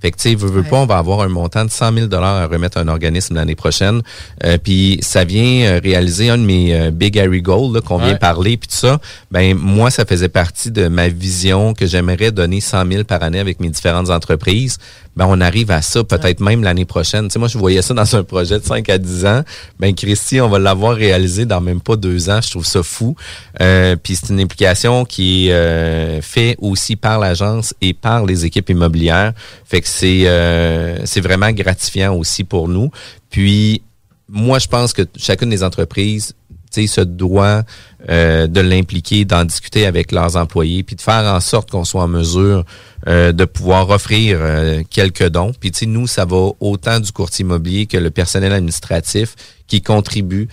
Fait que, tu sais, veux, pas, on va avoir un montant de 100 000 à remettre à un organisme l'année prochaine. Euh, puis ça vient euh, réaliser un de mes euh, Big Harry Goals qu'on vient parler, puis tout ça. Ben moi, ça faisait partie de ma vision que j'aimerais donner 100 000 par année avec mes différentes entreprises ben on arrive à ça peut-être même l'année prochaine. Tu sais, moi, je voyais ça dans un projet de 5 à 10 ans. Ben Christy, on va l'avoir réalisé dans même pas deux ans. Je trouve ça fou. Euh, Puis c'est une implication qui est euh, faite aussi par l'agence et par les équipes immobilières. Fait que c'est euh, c'est vraiment gratifiant aussi pour nous. Puis moi, je pense que chacune des entreprises se doit euh, de l'impliquer, d'en discuter avec leurs employés, puis de faire en sorte qu'on soit en mesure euh, de pouvoir offrir euh, quelques dons. Puis nous, ça va autant du courtier immobilier que le personnel administratif qui contribue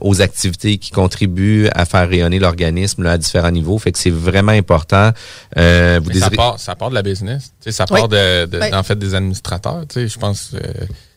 aux activités, qui contribuent à faire rayonner l'organisme à différents niveaux. Fait que c'est vraiment important. vous ça, part, ça part de la business. ça part de, de en fait des administrateurs. Je pense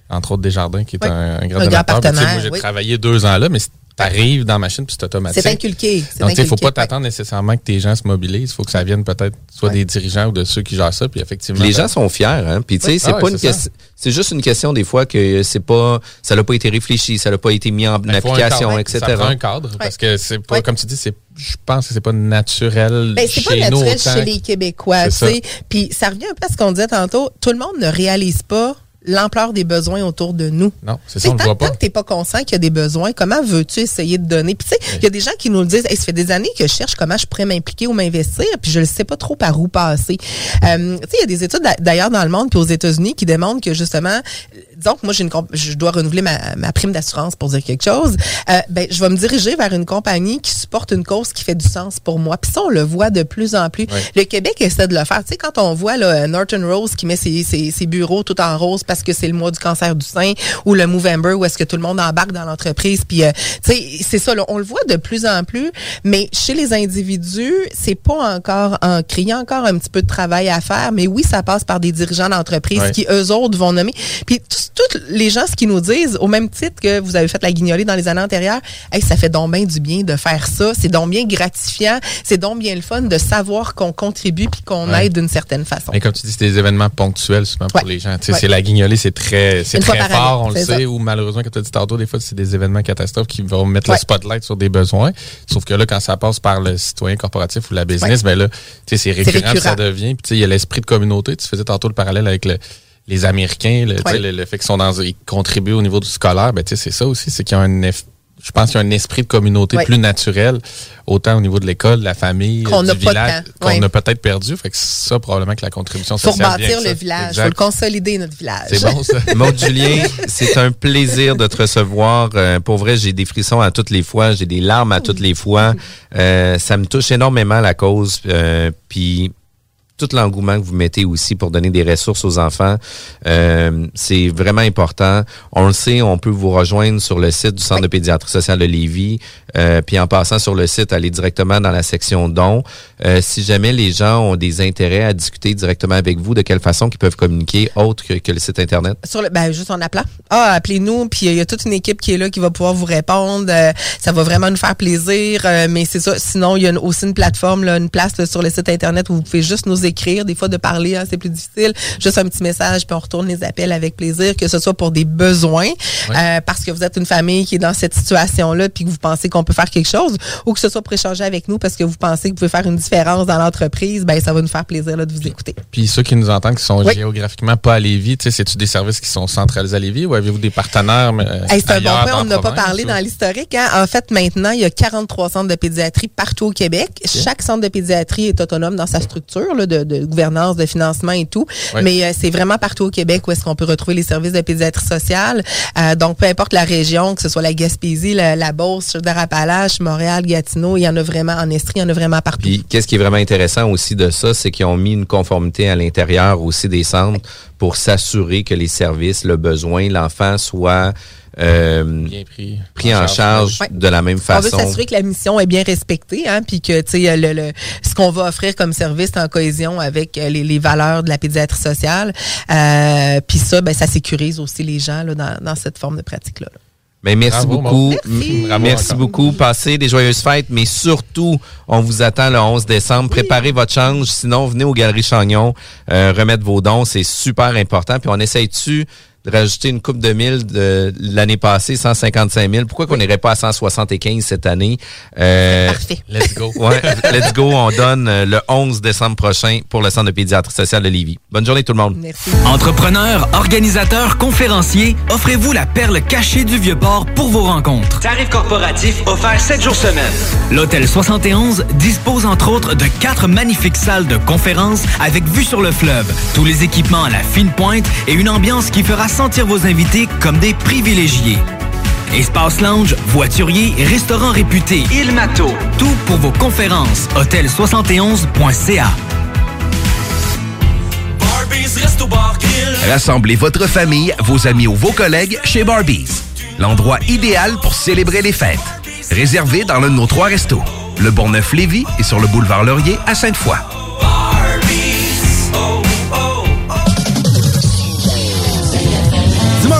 entre autres Desjardins, qui est un, grand, un partenaire. Moi, j'ai travaillé deux ans là, mais t'arrives dans la machine puis c'est automatique. C'est inculqué. Donc, il ne faut pas t'attendre nécessairement que tes gens se mobilisent. Il faut que ça vienne peut-être soit des dirigeants ou de ceux qui gèrent ça. Puis effectivement. Les gens sont fiers, hein. Puis tu sais, c'est ah pas une question. C'est juste une question des fois que c'est pas, ça n'a pas été réfléchi, ça n'a pas été mis en application, etc. Ça prend un cadre parce que c'est pas, comme tu dis, c'est je pense que c'est pas naturel ben, c'est pas naturel chez les Québécois, tu sais. Puis ça revient un peu à ce qu'on disait tantôt. Tout le monde ne réalise pas l'ampleur des besoins autour de nous. Non, c'est ça, on tant, Tant que t'es pas conscient qu'il y a des besoins, comment veux-tu essayer de donner? Puis tu sais, il y a des gens qui nous le disent, ça fait des années que je cherche comment je pourrais m'impliquer ou m'investir, puis je ne sais pas trop par où passer. Euh, tu sais, il y a des études d'ailleurs dans le monde, puis aux États-Unis, qui démontrent que justement, disons que moi, j'ai une je dois renouveler ma, ma prime d'assurance pour dire quelque chose, euh, ben, je vais me diriger vers une compagnie qui supporte une cause qui fait du sens pour moi. Puis ça, on le voit de plus en plus. Le Québec essaie de le faire. Tu sais, quand on voit là, Norton Rose qui met ses, ses, ses bureaux tout en rose parce que c'est le mois du cancer du sein ou le Movember où est-ce que tout le monde embarque dans l'entreprise. Puis, euh, tu sais, c'est ça, là, on le voit de plus en plus, mais chez les individus, c'est pas encore en criant encore un petit peu de travail à faire, mais oui, ça passe par des dirigeants d'entreprise qui, eux autres, vont nommer. Puis, tous les gens, ce qu'ils nous disent, au même titre que vous avez fait la guignolée dans les années antérieures, hey, ça fait donc bien du bien de faire ça. C'est donc bien gratifiant. C'est donc bien le fun de savoir qu'on contribue puis qu'on aide d'une certaine façon. Et comme tu dis, c'est des événements ponctuels souvent pour les gens. C'est la guignolée, c'est très, c'est très fort, on le sait. Ou malheureusement, comme tu as dit tantôt, des fois, c'est des événements catastrophes qui vont mettre le spotlight sur des besoins. Sauf que là, quand ça passe par le citoyen corporatif ou la business, ben là, c'est récurrent, ça devient. Puis il y a l'esprit de communauté. Tu faisais tantôt le parallèle avec les Américains, le, fait qu'ils sont dans, ils contribuent au niveau du scolaire, ben, c'est ça aussi, c'est qu'il y a un effet je pense qu'il y a un esprit de communauté plus naturel, autant au niveau de l'école, de la famille, du village, qu'on a peut-être perdu. Fait que ça, probablement que la contribution sociale. Pour bâtir le village, il faut le consolider, notre village. C'est bon, ça. Maud Julien, c'est un plaisir de te recevoir. Euh, pour vrai, j'ai des frissons à toutes les fois, j'ai des larmes à toutes les fois. Euh, ça me touche énormément la cause. Euh, puis tout l'engouement que vous mettez aussi pour donner des ressources aux enfants. Euh, c'est vraiment important. On le sait, on peut vous rejoindre sur le site du Centre de pédiatrie sociale de Lévis. Euh, puis en passant sur le site, aller directement dans la section dons. Euh, si jamais les gens ont des intérêts à discuter directement avec vous, de quelle façon qu'ils peuvent communiquer autre que, le site Internet? Sur le, ben, juste en appelant. Ah, appelez-nous, puis il y a toute une équipe qui est là qui va pouvoir vous répondre. ça va vraiment nous faire plaisir. mais c'est ça. Sinon, il y a aussi une plateforme, là, une place sur le site Internet où vous pouvez juste nous des fois de parler, hein, c'est plus difficile. Juste un petit message, puis on retourne les appels avec plaisir, que ce soit pour des besoins, euh, parce que vous êtes une famille qui est dans cette situation-là, puis que vous pensez qu'on peut faire quelque chose, ou que ce soit pour échanger avec nous parce que vous pensez que vous pouvez faire une différence dans l'entreprise, ben ça va nous faire plaisir là, de vous écouter. Puis ceux qui nous entendent qui sont géographiquement pas à Lévis, c'est-tu des services qui sont centralisés à Lévis ou avez-vous des partenaires euh, C'est un bon point, on n'a pas parlé dans l'historique. Hein? En fait, maintenant, il y a 43 centres de pédiatrie partout au Québec. Chaque centre de pédiatrie est autonome dans sa structure là, de, gouvernance, de financement et tout. Mais euh, c'est vraiment partout au Québec où est-ce qu'on peut retrouver les services de pédiatrie sociale. Euh, donc, peu importe la région, que ce soit la Gaspésie, la, la Beauce, Darapalache, Montréal, Gatineau, il y en a vraiment en Estrie, il y en a vraiment partout. Puis, qu'est-ce qui est vraiment intéressant aussi de ça, c'est qu'ils ont mis une conformité à l'intérieur aussi des centres pour s'assurer que les services, le besoin, l'enfant soit euh, pris, en, charge, de la même façon. On veut s'assurer que la mission est bien respectée, hein, puis que tu sais le, le, ce qu'on va offrir comme service en cohésion avec euh, les, les valeurs de la pédiatrie sociale. Euh, puis ça, ben ça sécurise aussi les gens là, dans, dans cette forme de pratique là. Ben, merci beaucoup. Merci, beaucoup. Passez des joyeuses fêtes, mais surtout, on vous attend le 11 décembre. Préparez votre change. Sinon, venez aux Galeries Chagnon, euh, remettre vos dons. C'est super important. Puis on essaye dessus de rajouter une coupe de mille de l'année passée, 155 000. Pourquoi qu'on n'irait pas à 175 cette année? Euh, Parfait. Let's go. Ouais, let's go. On donne euh, le 11 décembre prochain pour le Centre de pédiatrie sociale de Lévis. Bonne journée tout le monde. Merci. Entrepreneurs, organisateurs, conférenciers, offrez-vous la perle cachée du Vieux-Port pour vos rencontres. Tarif corporatif offert 7 jours semaine. L'Hôtel 71 dispose entre autres de quatre magnifiques salles de conférences avec vue sur le fleuve, tous les équipements à la fine pointe et une ambiance qui fera sentir vos invités comme des privilégiés. Espace lounge, voiturier, restaurant réputé, Il Mato. Tout pour vos conférences. Hôtel71.ca. Rassemblez votre famille, vos amis ou vos collègues chez Barbies. L'endroit idéal pour célébrer les fêtes. Réservé dans l'un de nos trois restos. Le Bonneuf-Lévis et sur le boulevard Laurier à Sainte-Foy.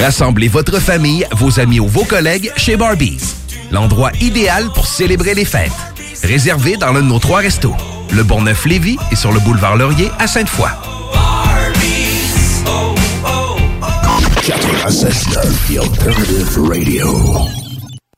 Rassemblez votre famille, vos amis ou vos collègues chez Barbies. L'endroit idéal pour célébrer les fêtes. Réservé dans l'un de nos trois restos. Le Bonneuf-Lévis et sur le boulevard Laurier à Sainte-Foy.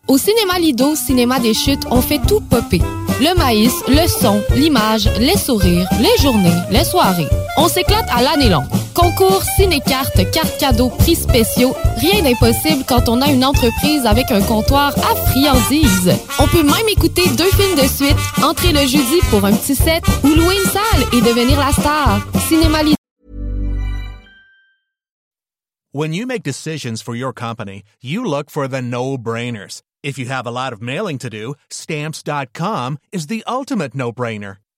Au cinéma Lido, cinéma des chutes, on fait tout popper. Le maïs, le son, l'image, les sourires, les journées, les soirées. On s'éclate à l'année longue. Concours, ciné-cartes, cartes cadeaux, prix spéciaux, rien d'impossible quand on a une entreprise avec un comptoir à friandises. On peut même écouter deux films de suite, entrer le jeudi pour un petit set ou louer une salle et devenir la star. Cinéma. When you make decisions for your company, you look for the no-brainers. If you have a lot of mailing to do, stamps.com is the ultimate no-brainer.